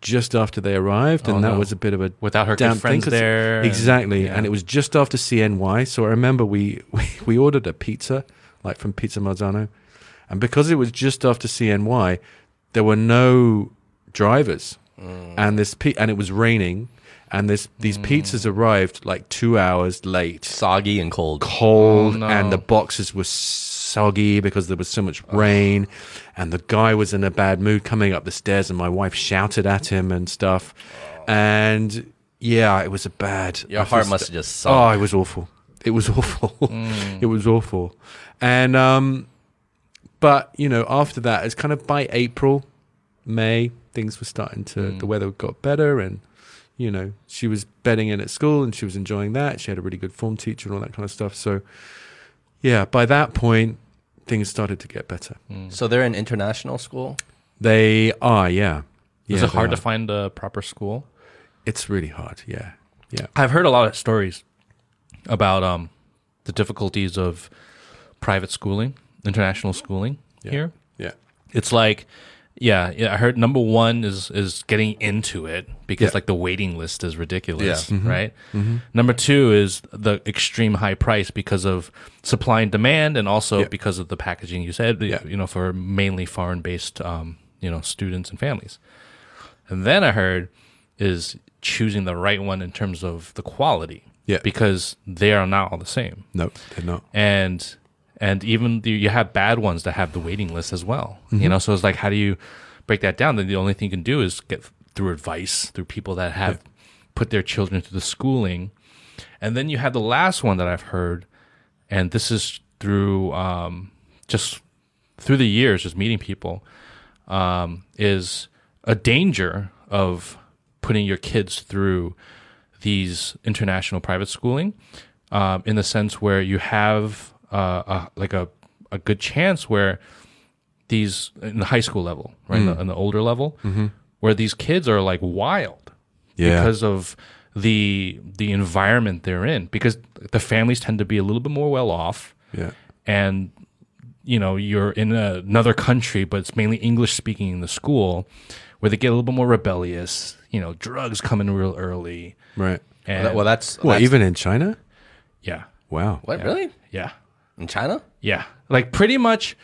just after they arrived, Oh, and that no. was a bit of a Without her damn thing, friends 'cause- there and- Exactly, yeah. and it was just after CNY. So I remember we, we we ordered a pizza like from Pizza Marzano, and because it was just after CNY, there were no drivers, Mm. and this and it was raining, and this these pizzas arrived like two hours late soggy and cold. cold Oh, no. and the boxes were soggy because there was so much rain and the guy was in a bad mood coming up the stairs and my wife shouted at him and stuff. And yeah it was a bad Your I heart must have just sunk. oh it was awful. It was awful. Mm. it was awful. And um but you know after that it's kind of by april may things were starting to Mm. the weather got better and you know she was bedding in at school and she was enjoying that. She had a really good form teacher and all that kind of stuff. So yeah by that point things started to get better So they're an international school. they are yeah Is it hard they to find a proper school? it's really hard yeah yeah I've heard a lot of stories about um, the difficulties of private schooling, international schooling Yeah. here. yeah It's like, yeah, yeah. I heard number one is is getting into it because Yeah. like the waiting list is ridiculous, Yeah. right? Number two is the extreme high price because of supply and demand, and also Yeah. because of the packaging. You said, you know, for mainly foreign based, um, you know, students and families. And then I heard is choosing the right one in terms of the quality. Yeah. Because they are not all the same. no they're not And and even the, you have bad ones that have the waiting list as well. You know, so it's like how do you break that down? Then the only thing you can do is get through advice, through people that have put their children through the schooling. And then you have the last one that I've heard, and this is through um, just through the years, just meeting people, um, is a danger of putting your kids through these international private schooling, um, in the sense where you have uh, a, like a a good chance where these in the high school level, right, in, the, in the older level, where these kids are like wild Yeah. because of the the environment they're in because the families tend to be a little bit more well off Yeah. and you know you're in another country but it's mainly english speaking in the school where they get a little bit more rebellious you know drugs come in real early Right. and well, that's What, that's- even in China? yeah Wow. what really yeah in China yeah like pretty much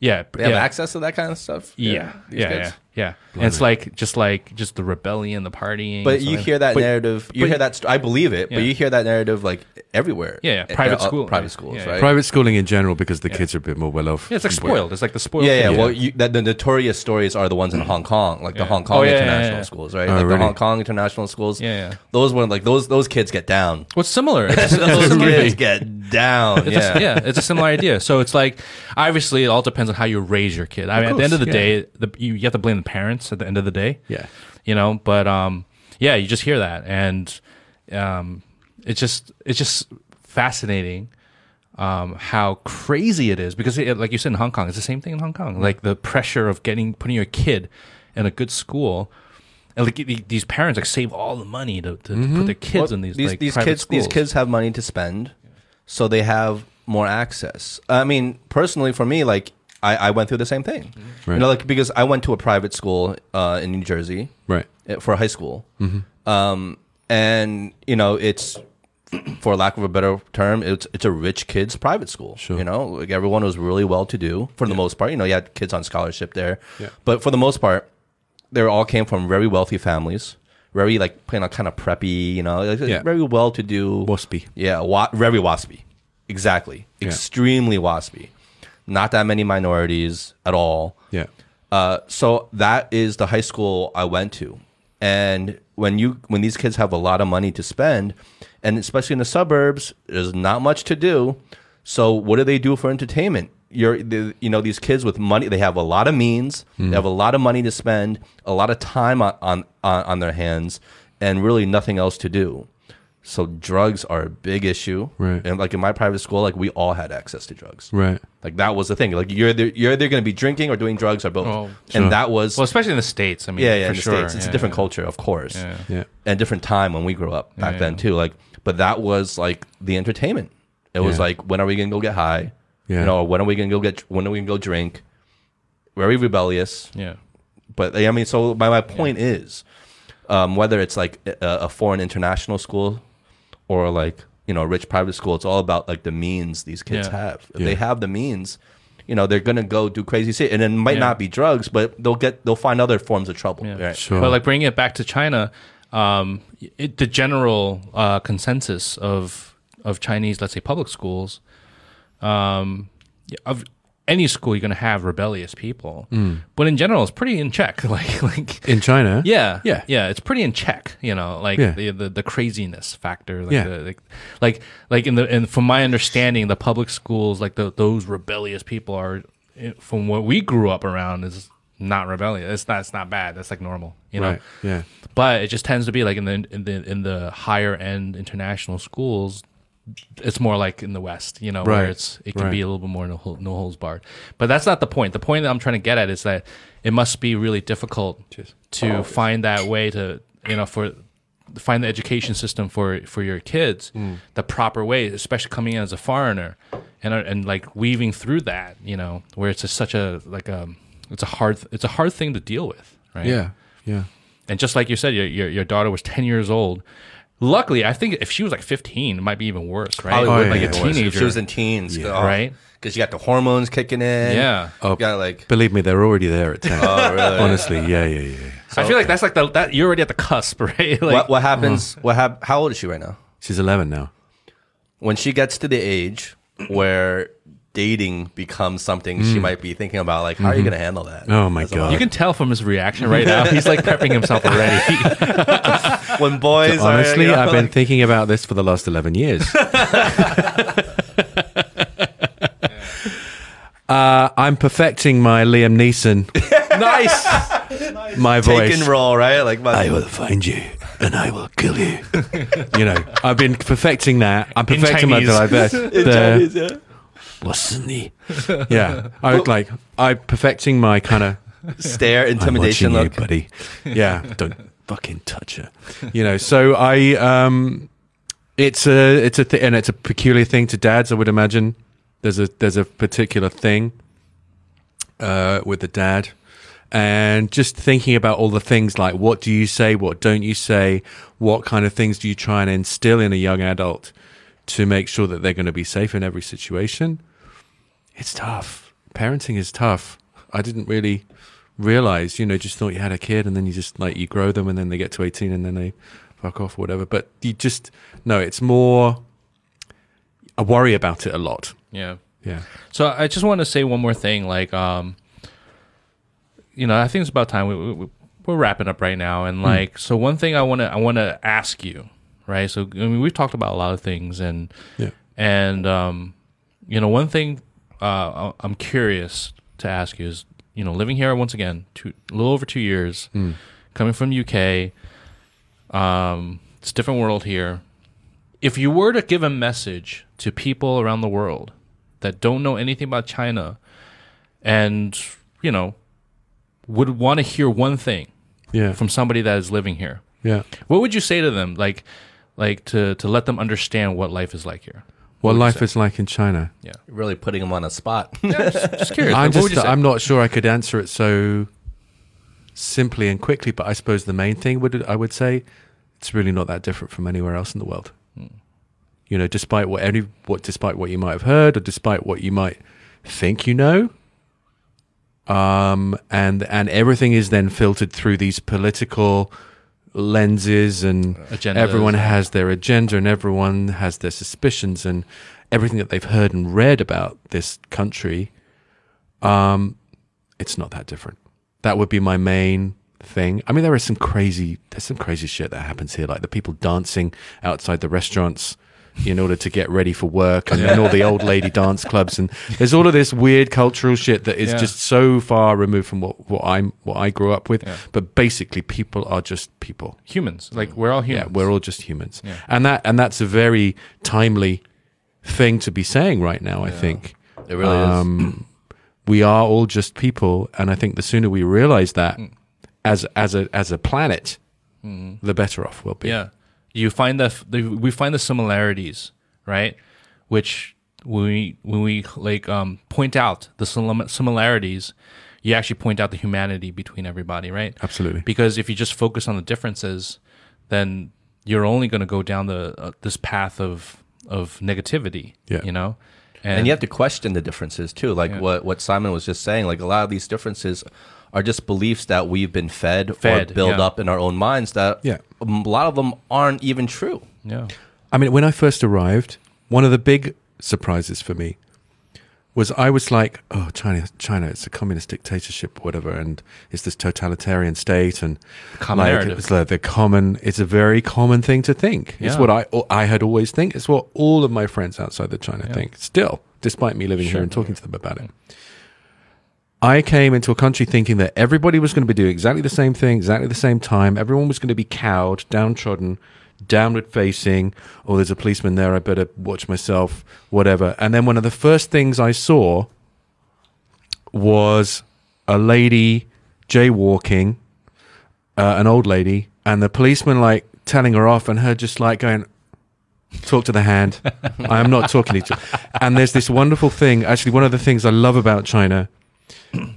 yeah they have yeah. access to that kind of stuff. yeah these yeah kids? yeah yeah and it's like just like just the rebellion the partying But you hear that But- narrative. You but- hear that. St- I believe it. Yeah. But you hear that narrative like everywhere. Yeah, yeah. Uh, Private uh, school. private schools, Yeah, yeah. right? Private schooling in general because the kids are a bit more well off. yeah, it's like spoiled it's like the spoiled Yeah, yeah. kid. Well, you, that the notorious stories are the ones in Hong Kong, like the Hong Kong Oh, yeah, yeah, international yeah. schools, right? Oh, like the? Hong Kong international schools. Yeah, yeah. Those one like those those kids get down. what's similar those kids get down. It's Yeah. a, yeah, it's a similar idea. So it's like, obviously, it all depends on how you raise your kid. I mean, at the end of the day, you, you have to blame parents at the end of the day. Yeah. you know. But um, yeah, you just hear that, and um, it's just it's just fascinating um, how crazy it is because, it, like you said in Hong Kong, it's the same thing in Hong Kong. Like the pressure of getting putting your kid in a good school. And like these parents like save all the money to, to put their kids Well, in these these like these kids these kids have money to spend, so they have more access. I mean, personally, for me, like I, I went through the same thing. Right. You know, like because I went to a private school uh, in New Jersey Right. uh, for high school, Mm-hmm. um, and you know it's. For lack of a better term, it's it's a rich kids private school. Sure. You know, like everyone was really well to do for the most part. You know, you had kids on scholarship there, Yeah. but for the most part, they all came from very wealthy families, very like you know, kind of preppy. You know, like, Yeah. very well to do. Waspy. Yeah, wa- very waspy. Exactly. Extremely waspy. Not that many minorities at all. Yeah. Uh, so that is the high school I went to, and when you when these kids have a lot of money to spend, and especially in the suburbs, there's not much to do. So what do they do for entertainment? You're the, you know these kids with money, they have a lot of means, Hmm. they have a lot of money to spend, a lot of time on on, on their hands, and really nothing else to do. So drugs are a big issue, Right. And like in my private school, like we all had access to drugs. Right. Like that was the thing. Like you're either, you're either going to be drinking or doing drugs or both. Oh, sure. And that was well, especially in the states. I mean, yeah, yeah. for In the sure. states, it's Yeah, a different yeah. culture, of course, Yeah. Yeah. and different time when we grew up back Yeah, then too. Like, but that was like the entertainment. It was Yeah. like, when are we going to go get high? Yeah. You know, or when are we going to go get? When are we going to go drink? Very rebellious. Yeah. But I mean, so my my point is, um, whether it's like a, a foreign international school or like you know a rich private school, it's all about like the means these kids Yeah. have. If Yeah. they have the means, you know, they're gonna go do crazy shit, and it might Yeah. not be drugs, but they'll get they'll find other forms of trouble. Yeah. Right? Sure. But like bringing it back to China, um, it, the general uh, consensus of of Chinese, let's say public schools, um, yeah, of any school, you're going to have rebellious people, but in general, it's pretty in check. Like, like In China? yeah, Yeah. yeah. It's pretty in check, you know, like Yeah. the, the the craziness factor. Like Yeah. the, like, like like in the and from my understanding, the public schools, like the, those rebellious people, are eh, from what we grew up around is not rebellious. It's not. It's not bad. That's like normal, you know. Right. Yeah. But it just tends to be like in the in the in the higher end international schools. It's more like in the West, you know, where it's it can Right. be a little bit more no, no holes barred. But that's not the point. The point that I'm trying to get at is that it must be really difficult to find that way to you know for find the education system for for your kids the proper way, especially coming in as a foreigner and uh, and like weaving through that, you know, where it's just such a like a it's a hard it's a hard thing to deal with, right? Yeah. Yeah. And just like you said, your, your your daughter was ten years old. Luckily, I think if she was like fifteen, it might be even worse, right? Probably Oh, would yeah, make yeah. a worse. If teenager, She was in teens, Yeah. Oh, right? Because you got the hormones kicking in. Yeah. Oh, You got like Believe me, they're already there at 10. oh really? Honestly. Yeah. Yeah. Yeah. yeah. I feel like that's like the that you're already at the cusp, right? Like, what what mm. happens? What hap- How old is she right now? She's 11 now. When she gets to the age where dating becomes something she might be thinking about, like how are you going to handle that? Oh, my As a God. mom? you can tell from his reaction right now. He's like prepping himself already. when boys are, Honestly, you know, I've been like- thinking about this for the last 11 years. Uh, I'm perfecting my Liam Neeson, nice. my voice. Take and roll, right? Like, my, I will find you and I will kill you. you know, I've been perfecting that. I'm perfecting my Chinese. like in the- Chinese, yeah. What's the Yeah, I would like I perfecting my kind of Stare, intimidation watching look. you, buddy. Yeah, don't fucking touch her. You know, so I um, it's a it's a th- and it's a peculiar thing to dads. I would imagine there's a there's a particular thing uh, with the dad, and just thinking about all the things like what do you say, what don't you say, what kind of things do you try and instill in a young adult to make sure that they're going to be safe in every situation. It's tough. Parenting is tough. I didn't really realize, you know, just thought you had a kid and then you just like you grow them and then they get to 18 and then they fuck off or whatever. But you just, no, it's more, I worry about it a lot. Yeah. Yeah. So I just want to say one more thing. Like, um, you know, I think it's about time we, we we're wrapping up right now. And like, so one thing I want to I want to ask you, right? So I mean, we've talked about a lot of things, and Yeah. and um, you know, one thing uh, I- I'm curious to ask you is, you know, living here once again, two, a little over two years, coming from UK. Um, it's a different world here. If you were to give a message to people around the world that don't know anything about China, and you know, would want to hear one thing Yeah. from somebody that is living here, yeah. what would you say to them? Like, like to to let them understand what life is like here. What would you life is like in China. Yeah, Really putting them on a spot. just curious. I'm Like, what would just. I'm not sure I could answer it so simply and quickly, but I suppose the main thing would, I would say, it's really not that different from anywhere else in the world. You know, despite what any, what, despite what you might have heard, or despite what you might think you know, um, and and everything is then filtered through these political lenses, and Agendas, everyone has their agenda, and everyone has their suspicions, and everything that they've heard and read about this country um, it's not that different. That would be my main thing. I mean, there is some crazy, there's some crazy shit that happens here, like the people dancing outside the restaurants in order to get ready for work, and then all the old lady dance clubs, and there's all of this weird cultural shit that is Yeah. just so far removed from what what I'm what I grew up with. Yeah. But basically, people are just people. humans. Like we're all humans. Yeah, we're all just humans, Yeah. and that and that's a very timely thing to be saying right now. I think It really is. um, we are all just people, and I think the sooner we realize that Mm. as as a as a planet, the better off we'll be. Yeah, you find the, the we find the similarities, right? Which when we when we like um point out the similarities, you actually point out the humanity between everybody, right? Absolutely. Because if you just focus on the differences, then you're only going to go down the uh, this path of of negativity. Yeah. you know, and you have to question the differences too like Yeah. what what simon was just saying like a lot of these differences are just beliefs that we've been fed, Fed, or build yeah. up in our own minds that Yeah. a lot of them aren't even true yeah, I mean, when I first arrived, one of the big surprises for me was I was like, "Oh, China, China, it's a communist dictatorship, whatever, and it's this totalitarian state, and Common like, narrative. It's like the common. It's a very common thing to think. It's what I I had always think. It's what all of my friends outside of China Yeah. think. Still, despite me living Sure. here and talking to them about it. I came into a country thinking that everybody was going to be doing exactly the same thing, exactly the same time. Everyone was going to be cowed, downtrodden, downward facing. Oh, there's a policeman there. I better watch myself, whatever. And then one of the first things I saw was a lady jaywalking, uh, an old lady, and the policeman like telling her off, and her just like going, talk to the hand. I am not talking to you. And there's this wonderful thing. Actually, one of the things I love about China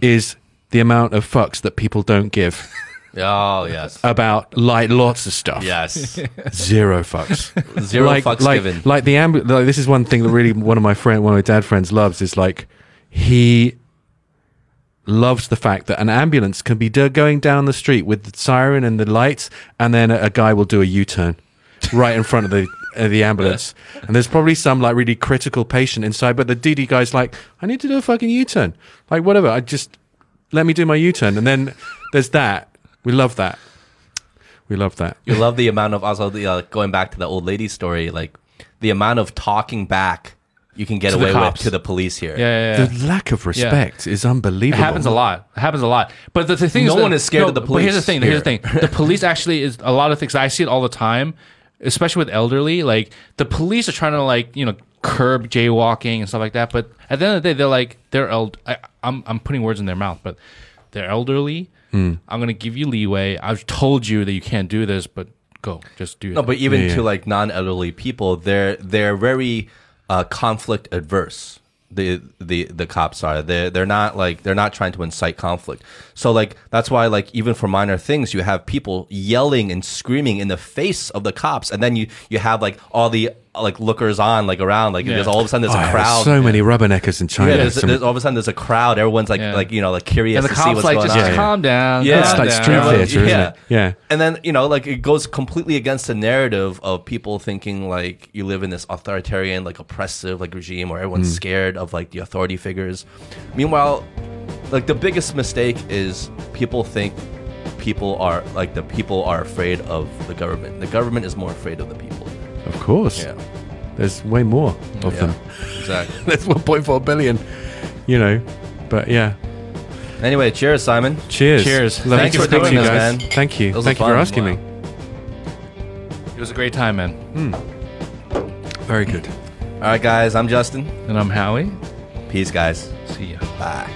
is the amount of fucks that people don't give oh yes about like lots of stuff. yes Zero fucks. zero like, fucks like, given Like the ambu- like this is one thing that really one of my friend, one of my dad friends loves is like he loves the fact that an ambulance can be do- going down the street with the siren and the lights, and then a, a guy will do a U-turn right in front of the uh, the ambulance, and there's probably some like really critical patient inside, but the DD guy's like, I need to do a fucking U-turn, like whatever, I just let me do my U-turn, and then there's that. We love that. We love that. you love the amount of also the uh, going back to the old lady story like the amount of talking back you can get To away with to the police here. Yeah, yeah, yeah. The lack of respect is unbelievable. It happens a lot. It happens a lot. But the, the thing No is, that- one is scared of the police. But here's the police thing. Here's the thing. The police actually is a lot of things. I see it all the time, especially with elderly. Like the police are trying to like you know curb jaywalking and stuff like that. But at the end of the day, they're like they're eld- I, I'm I'm putting words in their mouth, but they're elderly. Hmm. I'm gonna give you leeway. I've told you that you can't do this, but go, just do it. No, but even Yeah, to like non-elderly people, they're they're very uh, conflict adverse. The the the cops are they they're not like they're not trying to incite conflict. So like that's why like even for minor things, you have people yelling and screaming in the face of the cops, and then you you have like all the like lookers on like around like Yeah. there's all of a sudden there's Oh, a there's crowd. so many rubberneckers in China. yeah, there's, Some- there's, all of a sudden there's a crowd. Everyone's like Yeah. like you know like curious and the to see what's like going just on. Yeah, yeah. calm down. Yeah. It's like down. street theater, isn't it? Yeah. And then, you know, like it goes completely against the narrative of people thinking like you live in this authoritarian, like oppressive, like regime where everyone's hmm. scared of like the authority figures. Meanwhile, like the biggest mistake is people think people are like the people are afraid of the government. The government is more afraid of the people. Of course. Yeah. There's way more of yeah, them. Exactly. There's 1.4 billion, you know. But yeah. Anyway, cheers, Simon. Cheers. Cheers. Thanks for doing this, man. Thank you. Those Thank you for asking Wow. me. It was a great time, man. Hmm. Very good. All right, guys. I'm Justin. And I'm Howie. Peace, guys. See ya. Bye.